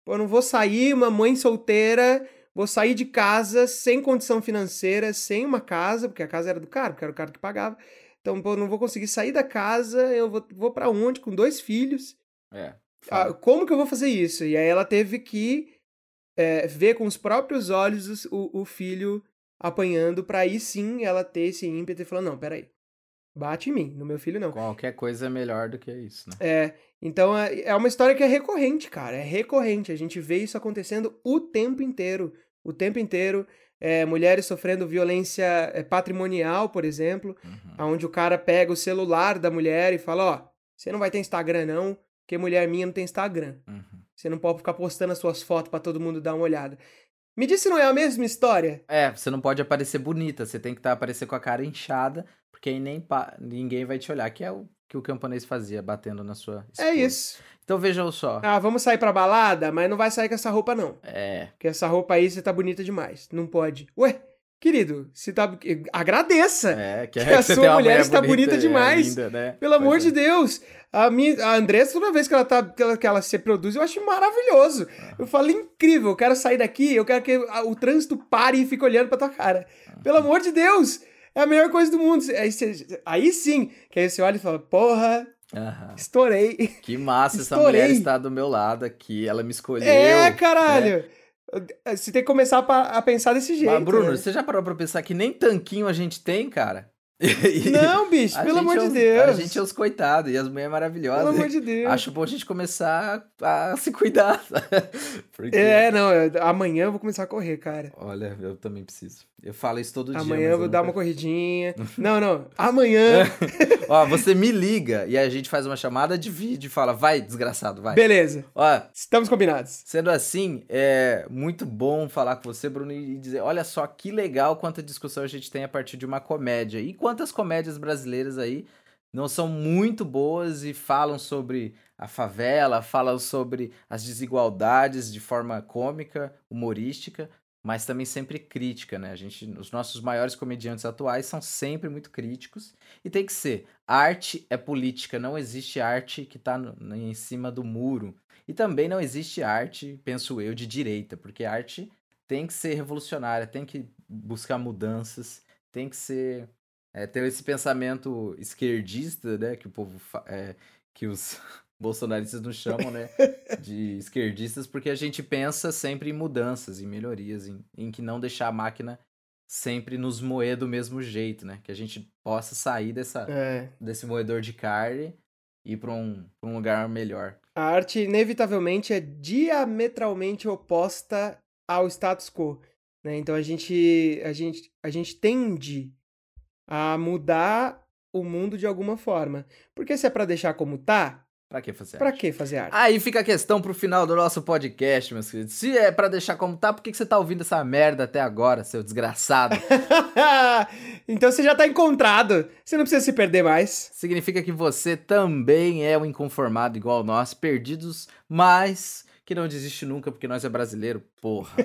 A: Eu não vou sair, uma mãe solteira vou sair de casa sem condição financeira, sem uma casa, porque a casa era do cara, porque era o cara que pagava. Então, pô, não vou conseguir sair da casa, eu vou, vou para onde? Com dois filhos.
B: É.
A: Ah, como que eu vou fazer isso? E aí ela teve que é, ver com os próprios olhos o, o filho apanhando, para aí sim ela ter esse ímpeto e falar: não, peraí. Bate em mim, no meu filho não.
B: Qualquer coisa é melhor do que isso, né?
A: É. Então é, é uma história que é recorrente, cara. É recorrente. A gente vê isso acontecendo o tempo inteiro o tempo inteiro. É, mulheres sofrendo violência é, patrimonial, por exemplo,
B: Uhum.
A: onde o cara pega o celular da mulher e fala: Ó, você não vai ter Instagram, não, porque mulher minha não tem Instagram.
B: Uhum.
A: Você não pode ficar postando as suas fotos pra todo mundo dar uma olhada. Me diz se não é a mesma história.
B: É, você não pode aparecer bonita, você tem que tá, aparecer com a cara inchada, porque aí nem ninguém vai te olhar, que é o que o camponês fazia, batendo na sua
A: É
B: esposa.
A: isso.
B: Então vejam só.
A: Ah, vamos sair pra balada, mas não vai sair com essa roupa, não.
B: É,
A: Porque essa roupa aí você tá bonita demais. Não pode. Ué, querido, você tá. Agradeça!
B: é, que,
A: Que
B: é
A: a sua mulher
B: mulher
A: está bonita
B: é,
A: demais.
B: linda, né?
A: Pelo
B: Pois
A: amor
B: é.
A: de Deus! A, minha, a Andressa, toda vez que ela, tá, que, ela, que ela se produz, eu acho maravilhoso.
B: Ah.
A: Eu falo, incrível, eu quero sair daqui, eu quero que o trânsito pare e fique olhando pra tua cara.
B: Ah.
A: Pelo amor de Deus! É a melhor coisa do mundo. Aí, você- aí sim, que aí você olha e fala, porra,
B: Aham.
A: estourei.
B: Que massa essa
A: Estourei.
B: mulher está do meu lado aqui, ela me escolheu.
A: é,
B: né?
A: caralho! Você tem que começar a pensar desse jeito.
B: Mas, Bruno,
A: né?
B: você já parou pra pensar que nem tanquinho a gente tem, cara? [laughs]
A: Não, bicho, pelo amor
B: é
A: de
B: os-
A: Deus.
B: A gente é os coitados e as mulheres maravilhosas.
A: Pelo amor de Deus.
B: Acho bom a gente começar a, a se cuidar. [laughs] Porque,
A: É, não, eu- amanhã eu vou começar a correr, cara.
B: olha, eu também preciso. Eu falo isso todo dia.
A: Amanhã eu vou dar uma corridinha. [laughs] Não, não. Amanhã.
B: Ó, você me liga e a gente faz uma chamada de vídeo e fala, vai, desgraçado, vai.
A: Beleza.
B: Ó,
A: Estamos combinados.
B: Sendo assim, é muito bom falar com você, Bruno, e dizer: olha só que legal quanta discussão a gente tem a partir de uma comédia. E quantas comédias brasileiras aí não são muito boas e falam sobre a favela, falam sobre as desigualdades de forma cômica, humorística, mas também sempre crítica, né? A gente, os nossos maiores comediantes atuais são sempre muito críticos e tem que ser. Arte é política, não existe arte que tá no- em cima do muro. E também não existe arte, penso eu, de direita, porque arte tem que ser revolucionária, tem que buscar mudanças, tem que ser é, ter esse pensamento esquerdista, né, que o povo é, que os [laughs] bolsonaristas nos chamam, né, [laughs] de esquerdistas, porque a gente pensa sempre em mudanças, em melhorias, em, em que não deixar a máquina sempre nos moer do mesmo jeito, né, que a gente possa sair dessa
A: É.
B: desse moedor de carne e ir para um, pra um lugar melhor.
A: A arte, inevitavelmente, é diametralmente oposta ao status quo. Né? Então a gente, a, gente, a gente tende a mudar o mundo de alguma forma. Porque se é pra deixar como tá,
B: Pra que fazer
A: pra
B: arte?
A: que fazer arte?
B: Aí fica a questão pro final do nosso podcast, meus queridos. Se é pra deixar como tá, por que, que você tá ouvindo essa merda até agora, seu desgraçado? [laughs]
A: então você já tá encontrado. Você não precisa se perder mais.
B: Significa que você também é um inconformado igual nós, perdidos, mas que não desiste nunca porque nós é brasileiro, porra.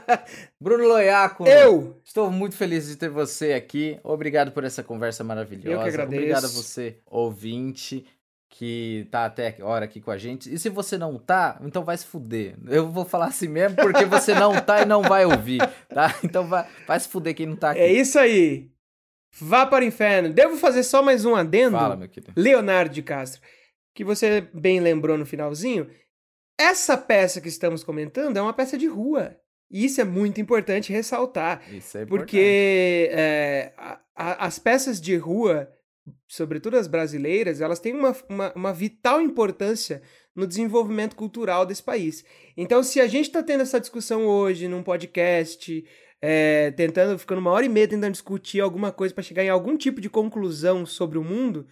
B: [laughs] Bruno Loiaco.
A: Eu!
B: Estou muito feliz de ter você aqui. Obrigado por essa conversa maravilhosa.
A: Eu que agradeço.
B: Obrigado a você, ouvinte, que tá até hora aqui com a gente. E se você não tá, então vai se fuder. Eu vou falar assim mesmo porque você não tá e não vai ouvir, tá? [laughs] Então vai, vai se fuder quem não tá aqui.
A: É isso aí. Vá para o inferno. Devo fazer só mais um adendo?
B: Fala, meu querido.
A: Leonardo de Castro, que você bem lembrou no finalzinho, essa peça que estamos comentando é uma peça de rua. E isso é muito importante ressaltar,
B: Isso é importante.
A: porque é, a- a- as peças de rua, sobretudo as brasileiras, elas têm uma, uma, uma vital importância no desenvolvimento cultural desse país. Então, se a gente está tendo essa discussão hoje num podcast, é, tentando, ficando uma hora e meia tentando discutir alguma coisa para chegar em algum tipo de conclusão sobre o mundo,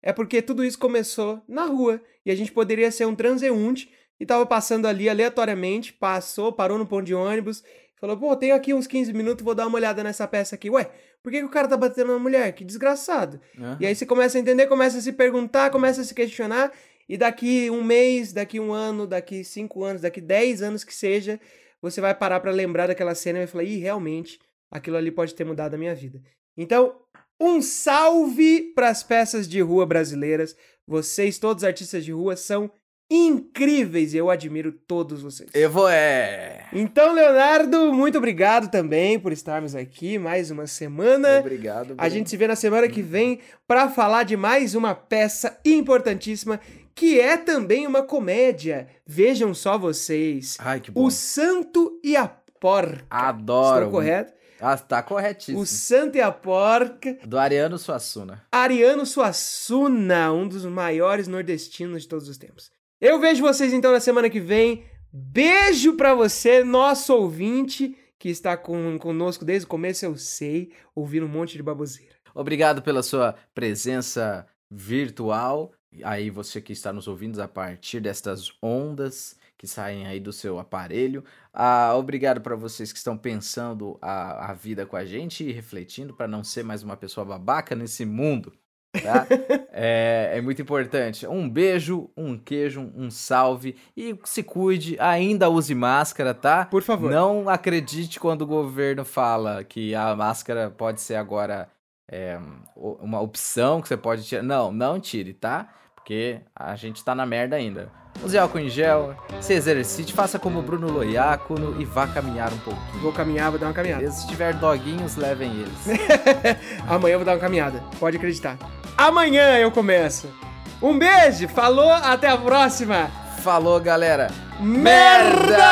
A: é porque tudo isso começou na rua. E a gente poderia ser um transeunte e tava passando ali aleatoriamente, passou, parou no ponto de ônibus, falou: pô, tenho aqui uns 15 minutos, vou dar uma olhada nessa peça aqui. Ué, por que, que o cara tá batendo na mulher? Que desgraçado.
B: Aham.
A: E aí você começa a entender, começa a se perguntar, começa a se questionar, e daqui um mês, daqui um ano, daqui cinco anos, daqui dez anos que seja, você vai parar pra lembrar daquela cena e vai falar, ih, realmente, aquilo ali pode ter mudado a minha vida. Então, um salve pras peças de rua brasileiras. Vocês, todos os artistas de rua, são incríveis e eu admiro todos vocês.
B: Eu vou é.
A: Então, Leonardo, muito obrigado também por estarmos aqui mais uma semana.
B: Obrigado.
A: A
B: Bruno.
A: gente se vê na semana que vem para falar de mais uma peça importantíssima que é também uma comédia. Vejam só vocês.
B: Ai, que bom.
A: O Santo e a Porca.
B: Adoro.
A: Estou correto?
B: Ah, tá corretíssimo.
A: O Santo e a Porca.
B: Do Ariano Suassuna.
A: Ariano Suassuna, um dos maiores nordestinos de todos os tempos. Eu vejo vocês então na semana que vem. Beijo pra você, nosso ouvinte, que que está com, conosco desde o começo, eu sei, ouvindo um monte de baboseira.
B: Obrigado pela sua presença virtual. Aí você que está nos ouvindo a partir destas ondas que saem aí do seu aparelho. Ah, obrigado para vocês que estão pensando a, a vida com a gente e refletindo para não ser mais uma pessoa babaca nesse mundo. Tá? é, é muito importante. Um beijo, um queijo, um salve e se cuide. Ainda use máscara, tá?
A: Por favor.
B: Não acredite quando o governo fala que a máscara pode ser agora é, uma opção que você pode tirar. Não, não tire, tá? Porque a gente tá na merda ainda. Use álcool em gel, se exercite, faça como o Bruno Loiacono e vá caminhar um pouquinho.
A: Vou caminhar, vou dar uma caminhada.
B: Se tiver doguinhos, levem eles. [laughs]
A: Amanhã eu vou dar uma caminhada, pode acreditar. Amanhã eu começo. Um beijo, falou, até a próxima.
B: Falou, galera.
A: Merda!